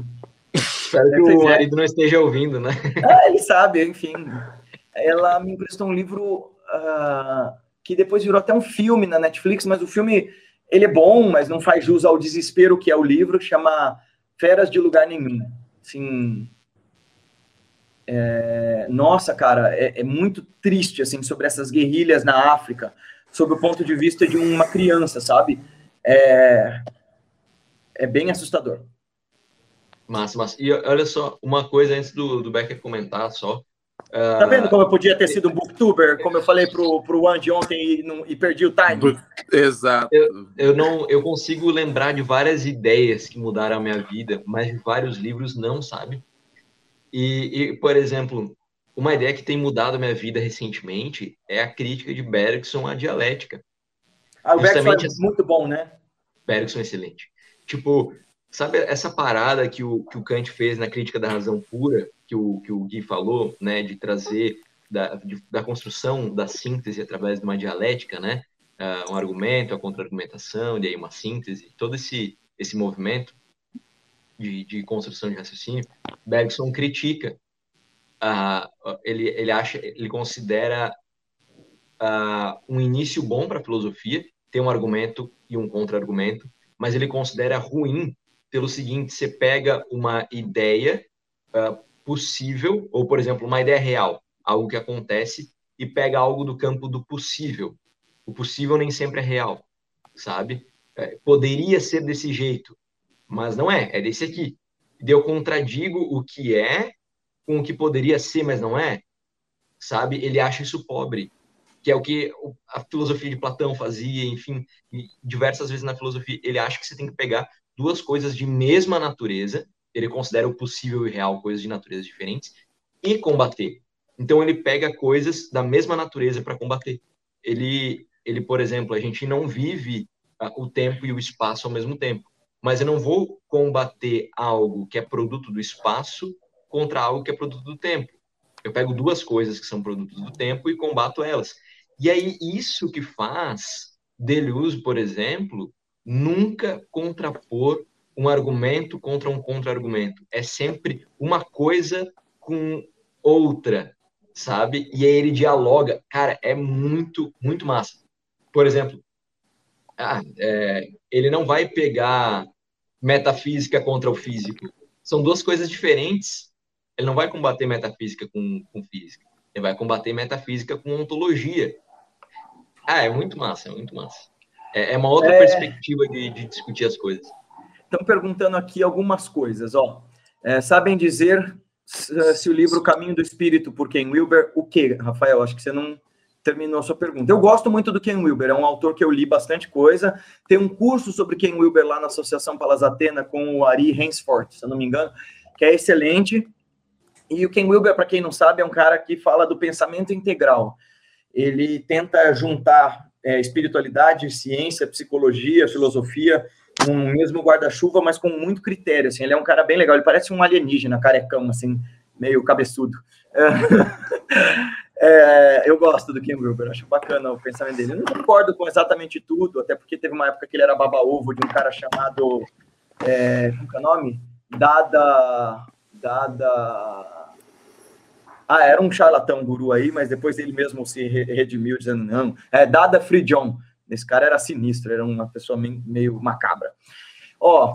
Espero que o marido não esteja ouvindo, né? Ah, ele sabe, enfim. Ela me emprestou um livro uh, que depois virou até um filme na Netflix, mas o filme ele é bom, mas não faz jus ao desespero que é o livro, chama Feras de Lugar Nenhum. Assim, é, nossa, cara, é, é, muito triste assim sobre essas guerrilhas na África, sob o ponto de vista de uma criança, sabe? É, é bem assustador. Massa, massa. E olha só, uma coisa antes do, do Becker comentar só. Uh... Tá vendo como eu podia ter sido um booktuber, como eu falei pro, pro Andy ontem e, não, e perdi o time? Exato. Eu, eu, não, eu consigo lembrar de várias ideias que mudaram a minha vida, mas vários livros não, sabe? E, e, por exemplo, uma ideia que tem mudado a minha vida recentemente é a crítica de Bergson à dialética. Ah, o Bergson é muito bom, né? Bergson é excelente. Tipo, sabe essa parada que o, que o Kant fez na crítica da razão pura, que o, que o Gui falou, né, de trazer da, de, da construção da síntese através de uma dialética, né, uh, um argumento, a contra-argumentação, e aí uma síntese, todo esse, esse movimento de, de construção de raciocínio, Bergson critica, uh, ele, ele acha, ele considera uh, um início bom para a filosofia, ter um argumento e um contra-argumento, mas ele considera ruim pelo seguinte: você pega uma ideia uh, possível, ou, por exemplo, uma ideia real, algo que acontece, e pega algo do campo do possível. O possível nem sempre é real, sabe? É, poderia ser desse jeito, mas não é, é desse aqui. Eu contradigo o que é com o que poderia ser, mas não é, sabe? Ele acha isso pobre, que é o que a filosofia de Platão fazia, enfim, diversas vezes na filosofia, ele acha que você tem que pegar duas coisas de mesma natureza, ele considera o possível e real coisas de naturezas diferentes, e combater. Então ele pega coisas da mesma natureza para combater. Ele, ele, por exemplo, a gente não vive uh, o tempo e o espaço ao mesmo tempo. Mas eu não vou combater algo que é produto do espaço contra algo que é produto do tempo. Eu pego duas coisas que são produtos do tempo e combato elas. E aí isso que faz Deleuze, por exemplo, nunca contrapor um argumento contra um contra-argumento. É sempre uma coisa com outra, sabe? E aí ele dialoga. Cara, é muito, muito massa. Por exemplo, ah, é, ele não vai pegar metafísica contra o físico. São duas coisas diferentes. Ele não vai combater metafísica com, com física. Ele vai combater metafísica com ontologia. Ah, é muito massa, é muito massa. É, é uma outra é... perspectiva de, de, discutir as coisas. Estão perguntando aqui algumas coisas, ó. É, sabem dizer se o livro Caminho do Espírito, por Ken Wilber, o que, Rafael? Acho que você não terminou a sua pergunta. Eu gosto muito do Ken Wilber, é um autor que eu li bastante coisa. Tem um curso sobre Ken Wilber lá na Associação Palas Atena com o Ari Hensford, se eu não me engano, que é excelente. E o Ken Wilber, para quem não sabe, é um cara que fala do pensamento integral. Ele tenta juntar é, espiritualidade, ciência, psicologia, filosofia, um mesmo guarda-chuva, mas com muito critério, assim, ele é um cara bem legal, ele parece um alienígena, carecão, assim, meio cabeçudo. É, eu gosto do Kim Wilber, acho bacana o pensamento dele. Eu não concordo com exatamente tudo, até porque teve uma época que ele era baba-ovo de um cara chamado, é, como é o nome? Dada, Dada ah, era um charlatão guru aí, mas depois ele mesmo se redimiu dizendo, não, é Dada Free John. Esse cara era sinistro, era uma pessoa meio macabra. Ó,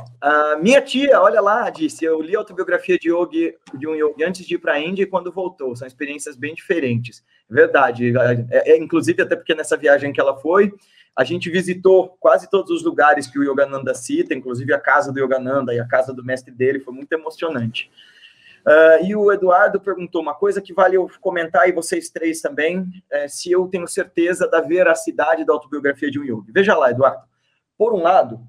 minha tia, olha lá, disse, eu li a autobiografia de, yogi, de um yogi antes de ir para a Índia e quando voltou. São experiências bem diferentes. Verdade. É, é, inclusive, até porque nessa viagem que ela foi, a gente visitou quase todos os lugares que o Yogananda cita, inclusive a casa do Yogananda e a casa do mestre dele, foi muito emocionante. Uh, e o Eduardo perguntou uma coisa que vale eu comentar, e vocês três também, é, se eu tenho certeza da veracidade da autobiografia de um yogi. Veja lá, Eduardo. Por um lado,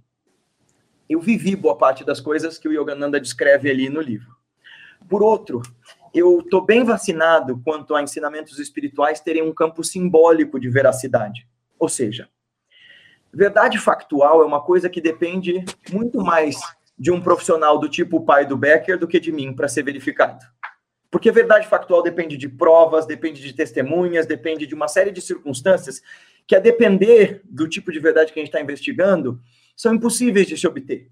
eu vivi boa parte das coisas que o Yogananda descreve ali no livro. Por outro, eu estou bem vacinado quanto a ensinamentos espirituais terem um campo simbólico de veracidade. Ou seja, verdade factual é uma coisa que depende muito mais de um profissional do tipo pai do Becker do que de mim para ser verificado. Porque verdade factual depende de provas, depende de testemunhas, depende de uma série de circunstâncias que, a depender do tipo de verdade que a gente está investigando, são impossíveis de se obter.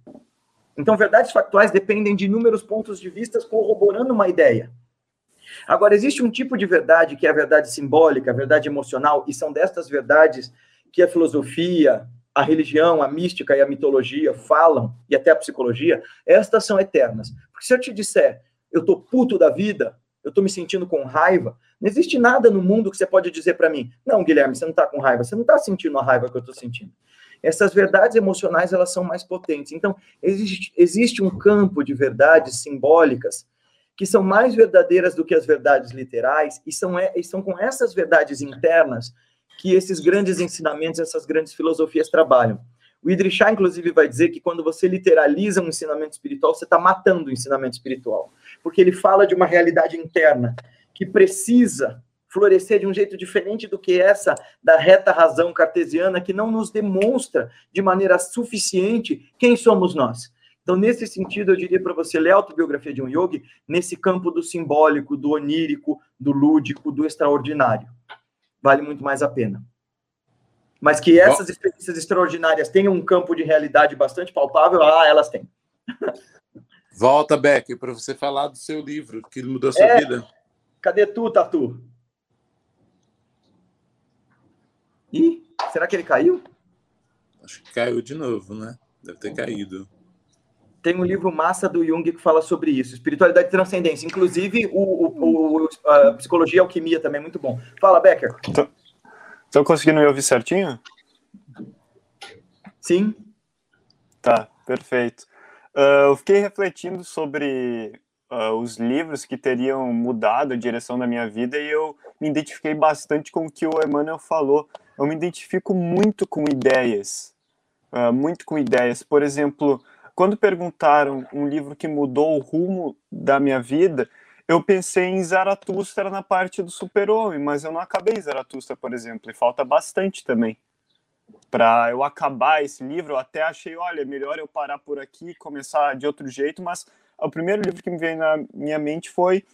Então, verdades factuais dependem de inúmeros pontos de vista corroborando uma ideia. Agora, existe um tipo de verdade que é a verdade simbólica, a verdade emocional, e são destas verdades que a filosofia, a religião, a mística e a mitologia falam, e até a psicologia, estas são eternas. Porque se eu te disser, eu tô puto da vida, eu tô me sentindo com raiva, não existe nada no mundo que você pode dizer para mim, não, Guilherme, você não tá com raiva, você não tá sentindo a raiva que eu tô sentindo. Essas verdades emocionais, elas são mais potentes. Então, existe, existe um campo de verdades simbólicas que são mais verdadeiras do que as verdades literais, e são, e são com essas verdades internas que esses grandes ensinamentos, essas grandes filosofias trabalham. O Idrissá, inclusive, vai dizer que quando você literaliza um ensinamento espiritual, você está matando o ensinamento espiritual. Porque ele fala de uma realidade interna que precisa florescer de um jeito diferente do que essa da reta razão cartesiana, que não nos demonstra de maneira suficiente quem somos nós. Então, nesse sentido, eu diria para você ler a autobiografia de um yogi nesse campo do simbólico, do onírico, do lúdico, do extraordinário vale muito mais a pena. Mas que essas experiências extraordinárias tenham um campo de realidade bastante palpável, ah, elas têm. Volta, Beck, para você falar do seu livro, que mudou a sua é... vida. Cadê tu, Tatu? Ih, será que ele caiu? Acho que caiu de novo, né? Deve ter caído. Tem um livro massa do Jung que fala sobre isso, espiritualidade e transcendência. Inclusive, o, o, o a psicologia e alquimia também é muito bom. Fala, Becker. Estão conseguindo me ouvir certinho? Sim. Tá, perfeito. Uh, eu fiquei refletindo sobre uh, os livros que teriam mudado a direção da minha vida e eu me identifiquei bastante com o que o Emmanuel falou. Eu me identifico muito com ideias, uh, muito com ideias. Por exemplo, quando perguntaram um livro que mudou o rumo da minha vida, eu pensei em Zaratustra na parte do super-homem, mas eu não acabei Zaratustra, por exemplo, e falta bastante também. Para eu acabar esse livro, eu até achei, olha, melhor eu parar por aqui e começar de outro jeito, mas o primeiro livro que me veio na minha mente foi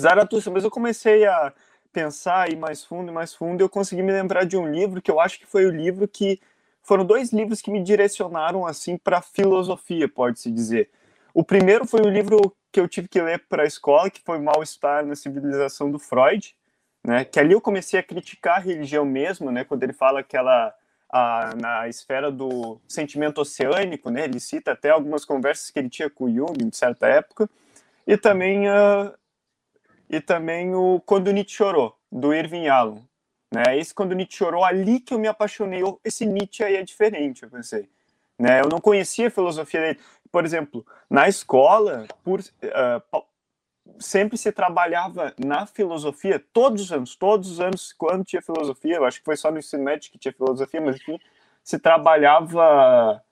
Zaratustra, mas eu comecei a pensar, ir mais fundo e mais fundo, e eu consegui me lembrar de um livro que eu acho que foi o livro que foram dois livros que me direcionaram assim para filosofia, pode-se dizer. O primeiro foi o livro que eu tive que ler para a escola, que foi Mal-estar na civilização do Freud, né? Que ali eu comecei a criticar a religião mesmo, né? Quando ele fala que ela a, na esfera do sentimento oceânico, né? Ele cita até algumas conversas que ele tinha com Jung em certa época, e também uh, e também o Quando Nietzsche chorou do Irving Yalom, né? Esse quando Nietzsche chorou, ali que eu me apaixonei. Esse Nietzsche aí é diferente, eu pensei. Né? Eu não conhecia a filosofia dele. Por exemplo, na escola, por, uh, sempre se trabalhava na filosofia, todos os anos, todos os anos, quando tinha filosofia, eu acho que foi só no ensino médio que tinha filosofia, mas enfim, se trabalhava,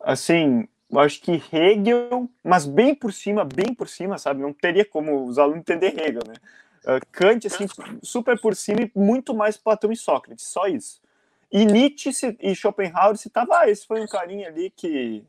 assim, eu acho que Hegel, mas bem por cima, bem por cima, sabe? Não teria como os alunos entender Hegel, né? Uh, Kant, assim, super por cima e muito mais Platão e Sócrates, só isso. E Nietzsche e Schopenhauer citava, ah, esse foi um carinha ali que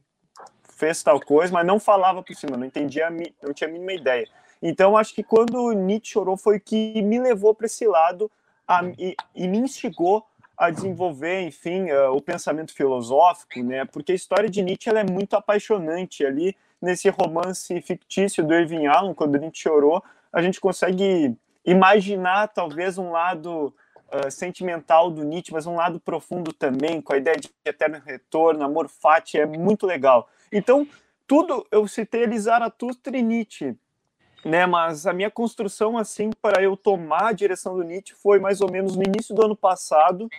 fez tal coisa, mas não falava por cima, não entendia, não tinha a mínima ideia. Então, acho que quando Nietzsche chorou foi que me levou para esse lado a, e, e, me instigou a desenvolver, enfim, uh, o pensamento filosófico, né? Porque a história de Nietzsche ela é muito apaixonante. Ali, nesse romance fictício do Irving Allen, quando Nietzsche chorou, a gente consegue imaginar talvez um lado uh, sentimental do Nietzsche, mas um lado profundo também, com a ideia de eterno retorno, amor fati, é muito legal. Então, tudo, eu citei ali Zaratustra e Nietzsche, né, mas a minha construção, assim, para eu tomar a direção do Nietzsche foi mais ou menos no início do ano passado,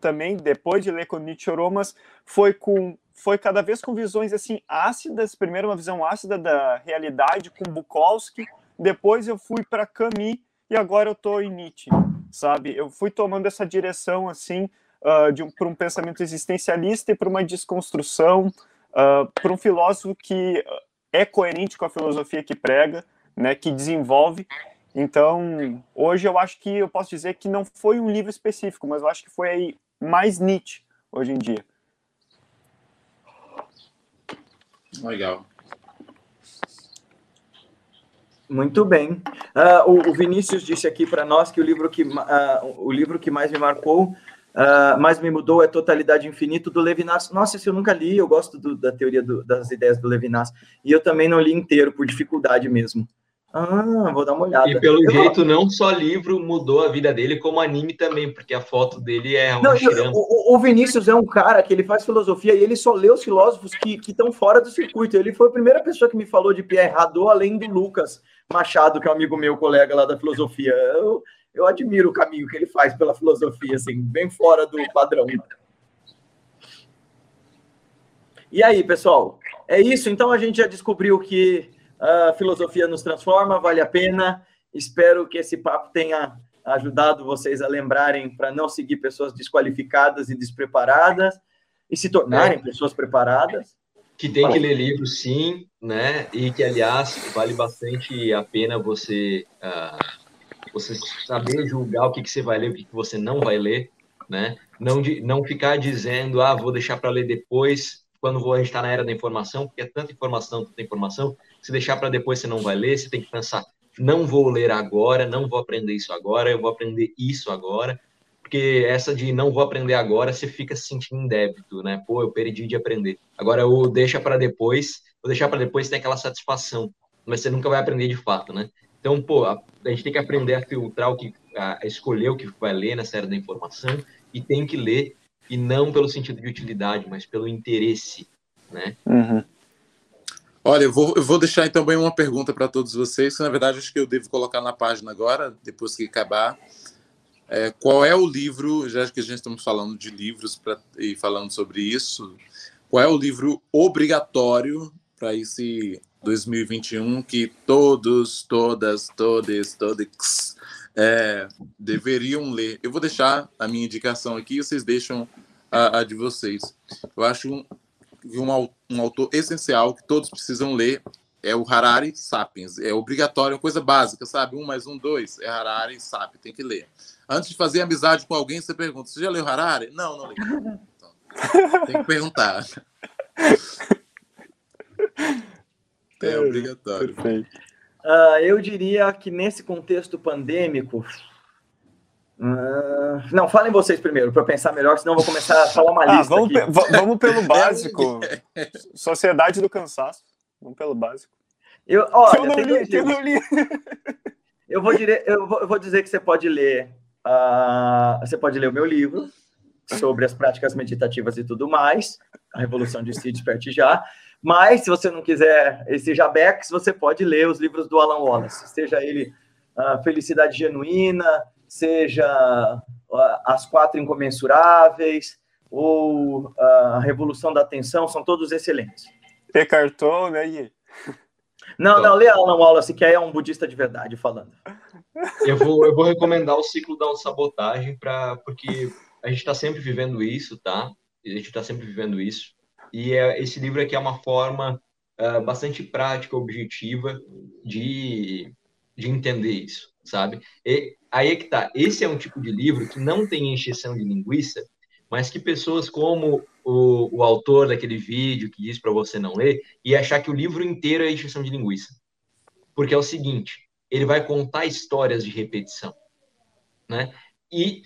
também, depois de ler quando Nietzsche chorou, mas foi com foi cada vez com visões assim ácidas, primeiro uma visão ácida da realidade com Bukowski, depois eu fui para Camus e agora eu estou em Nietzsche, sabe? Eu fui tomando essa direção assim uh, um, para um pensamento existencialista e para uma desconstrução, uh, para um filósofo que é coerente com a filosofia que prega, né? Que desenvolve. Então, hoje eu acho que eu posso dizer que não foi um livro específico, mas eu acho que foi mais Nietzsche hoje em dia. Legal. Muito bem. Uh, o, o, Vinícius disse aqui para nós que o livro que, uh, o livro que mais me marcou, uh, mais me mudou é Totalidade Infinito, do Levinas. Nossa, esse eu nunca li, eu gosto do, da teoria do, das ideias do Levinas. E eu também não li inteiro, por dificuldade mesmo. Ah, vou dar uma olhada. E pelo eu jeito, não só livro mudou a vida dele, como anime também, porque a foto dele é uma não, o, o, Vinícius é um cara que ele faz filosofia e ele só lê os filósofos que estão fora do circuito. Ele foi a primeira pessoa que me falou de Pierre Hadot, além do Lucas Machado, que é um amigo meu, colega lá da filosofia. Eu, eu admiro o caminho que ele faz pela filosofia, assim, bem fora do padrão. E aí, pessoal? É isso? Então a gente já descobriu que a filosofia nos transforma, vale a pena. Espero que esse papo tenha ajudado vocês a lembrarem para não seguir pessoas desqualificadas e despreparadas e se tornarem é. pessoas preparadas. Que tem que ler livros, sim, né? E que, aliás, vale bastante a pena você, uh, você saber julgar o que, que você vai ler, o que, que você não vai ler, né? Não, de, não ficar dizendo, ah, vou deixar para ler depois, quando vou, a gente está na era da informação, porque é tanta informação, tanta informação, se deixar para depois você não vai ler, você tem que pensar, não vou ler agora, não vou aprender isso agora, eu vou aprender isso agora, porque essa de não vou aprender agora, você fica se sentindo em débito, né? Pô, eu perdi de aprender. Agora eu deixa para depois, vou deixar para depois tem aquela satisfação, mas você nunca vai aprender de fato, né? Então, pô, a, a gente tem que aprender a filtrar o que, a, a escolher o que vai ler nessa era da informação e tem que ler e não pelo sentido de utilidade, mas pelo interesse, né? Uhum. Olha, eu vou, eu vou deixar então bem uma pergunta para todos vocês, que na verdade acho que eu devo colocar na página agora, depois que acabar. É, qual é o livro, já que a gente estamos falando de livros pra, e falando sobre isso, qual é o livro obrigatório para esse 2021 que todos, todas, todes, todos é, deveriam ler? Eu vou deixar a minha indicação aqui e vocês deixam a, a de vocês. Eu acho um, um, um autor essencial que todos precisam ler é o Harari Sapiens. É obrigatório, é uma coisa básica, sabe? Um mais um, dois. É Harari Sapiens, tem que ler. Antes de fazer amizade com alguém, você pergunta: você já leu Harari? Não, não li. Então, tem que perguntar. É obrigatório. Perfeito. Uh, eu diria que nesse contexto pandêmico, Uh, não, falem vocês primeiro, para pensar melhor, senão eu vou começar a falar uma ah, lista. Vamos, pe vamos pelo básico. Sociedade do Cansaço. Vamos pelo básico. Eu, olha, eu, não li, eu não li. Eu vou, dire... eu, vou, eu vou dizer que você pode ler. Uh, você pode ler o meu livro sobre as práticas meditativas e tudo mais. A Revolução de Si Desperte Já. Mas, se você não quiser esse Jabex, você pode ler os livros do Alan Wallace, seja ele uh, Felicidade Genuína, seja As Quatro Incomensuráveis ou A Revolução da Atenção, são todos excelentes. Tolle, né, Não, não, lê Alan Wallace, que aí é um budista de verdade falando. Eu vou, eu vou recomendar o ciclo da sabotagem, pra, porque a gente está sempre vivendo isso, tá? A gente está sempre vivendo isso. E é, esse livro aqui é uma forma uh, bastante prática, objetiva de, de entender isso, sabe? E aí é que tá. Esse é um tipo de livro que não tem encheção de linguiça, mas que pessoas como o, o autor daquele vídeo que diz para você não ler e achar que o livro inteiro é encheção de linguiça. Porque é o seguinte, ele vai contar histórias de repetição, né? E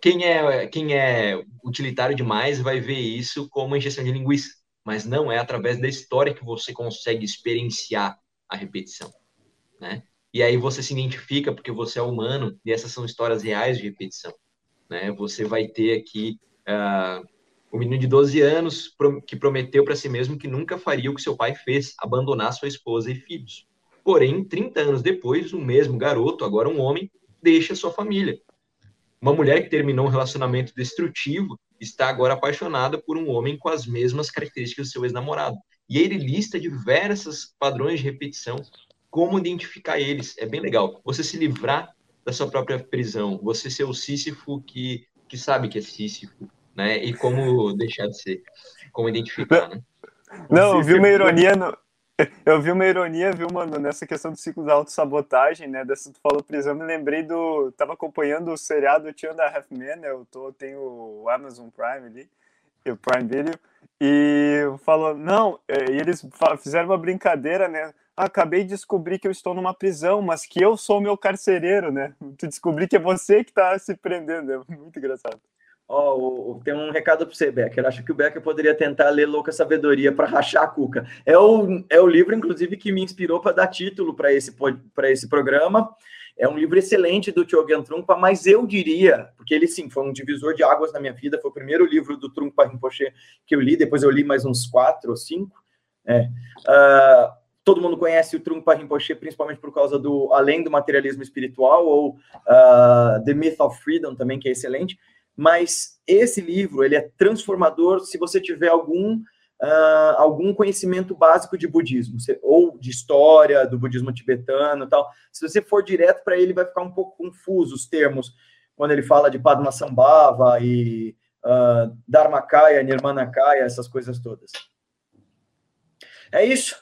quem é quem é utilitário demais vai ver isso como encheção de linguiça, mas não é através da história que você consegue experienciar a repetição, né? E aí você se identifica porque você é humano e essas são histórias reais de repetição. Né? Você vai ter aqui uh, menino de 12 anos que prometeu para si mesmo que nunca faria o que seu pai fez, abandonar sua esposa e filhos. Porém, 30 anos depois, o mesmo garoto, agora um homem, deixa sua família. Uma mulher que terminou um relacionamento destrutivo está agora apaixonada por um homem com as mesmas características do seu ex-namorado. E ele lista diversos padrões de repetição como identificar eles. É bem legal. Você se livrar da sua própria prisão, você ser o Sísifo que, que sabe que é Sísifo, né? E como deixar de ser, como identificar, né? Não, eu vi uma ironia no... Eu vi uma ironia, viu, mano, nessa questão do ciclo da autossabotagem, né? Dessa tu falou prisão, me lembrei do. Tava acompanhando o seriado Tio da Half Man, né? Eu tô, tenho o Amazon Prime ali, o Prime Video, E falou, não, é, e eles fizeram uma brincadeira, né? acabei de descobrir que eu estou numa prisão, mas que eu sou meu carcereiro, né? Tu descobri que é você que está se prendendo, é muito engraçado. Ó, oh, tem um recado para você, Becker. Acho que o Becker poderia tentar ler Louca Sabedoria para rachar a cuca. É o, é o livro, inclusive, que me inspirou para dar título para esse, esse programa. É um livro excelente do Chogyam Trungpa, mas eu diria, porque ele sim foi um divisor de águas na minha vida, foi o primeiro livro do Trungpa Rinpoche que eu li, depois eu li mais uns quatro ou cinco. É. Uh, todo mundo conhece o Trungpa Rinpoche, principalmente por causa do Além do Materialismo Espiritual, ou uh, The Myth of Freedom também, que é excelente mas esse livro ele é transformador se você tiver algum uh, algum conhecimento básico de budismo ou de história do budismo tibetano tal se você for direto para ele vai ficar um pouco confuso os termos quando ele fala de Padmasambhava e uh, Dharmakaya, Nirmanakaya, essas coisas todas. É isso.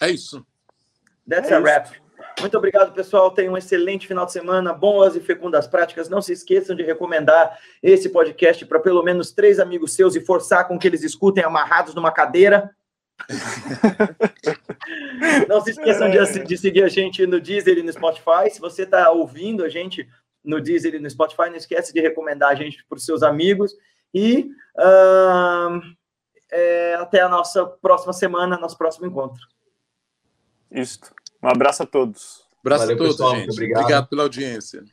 É isso. That's é a isso. wrap. Muito obrigado, pessoal. Tenham um excelente final de semana, boas e fecundas práticas. Não se esqueçam de recomendar esse podcast para pelo menos três amigos seus e forçar com que eles escutem amarrados numa cadeira. Não se esqueçam de, de, seguir a gente no Deezer e no Spotify. Se você está ouvindo a gente no Deezer e no Spotify, não esquece de recomendar a gente para os seus amigos. E uh, é, até a nossa próxima semana, nosso próximo encontro. Isso. Um abraço a todos. Abraço Valeu, a todos, pessoal, gente. Obrigado. obrigado pela audiência.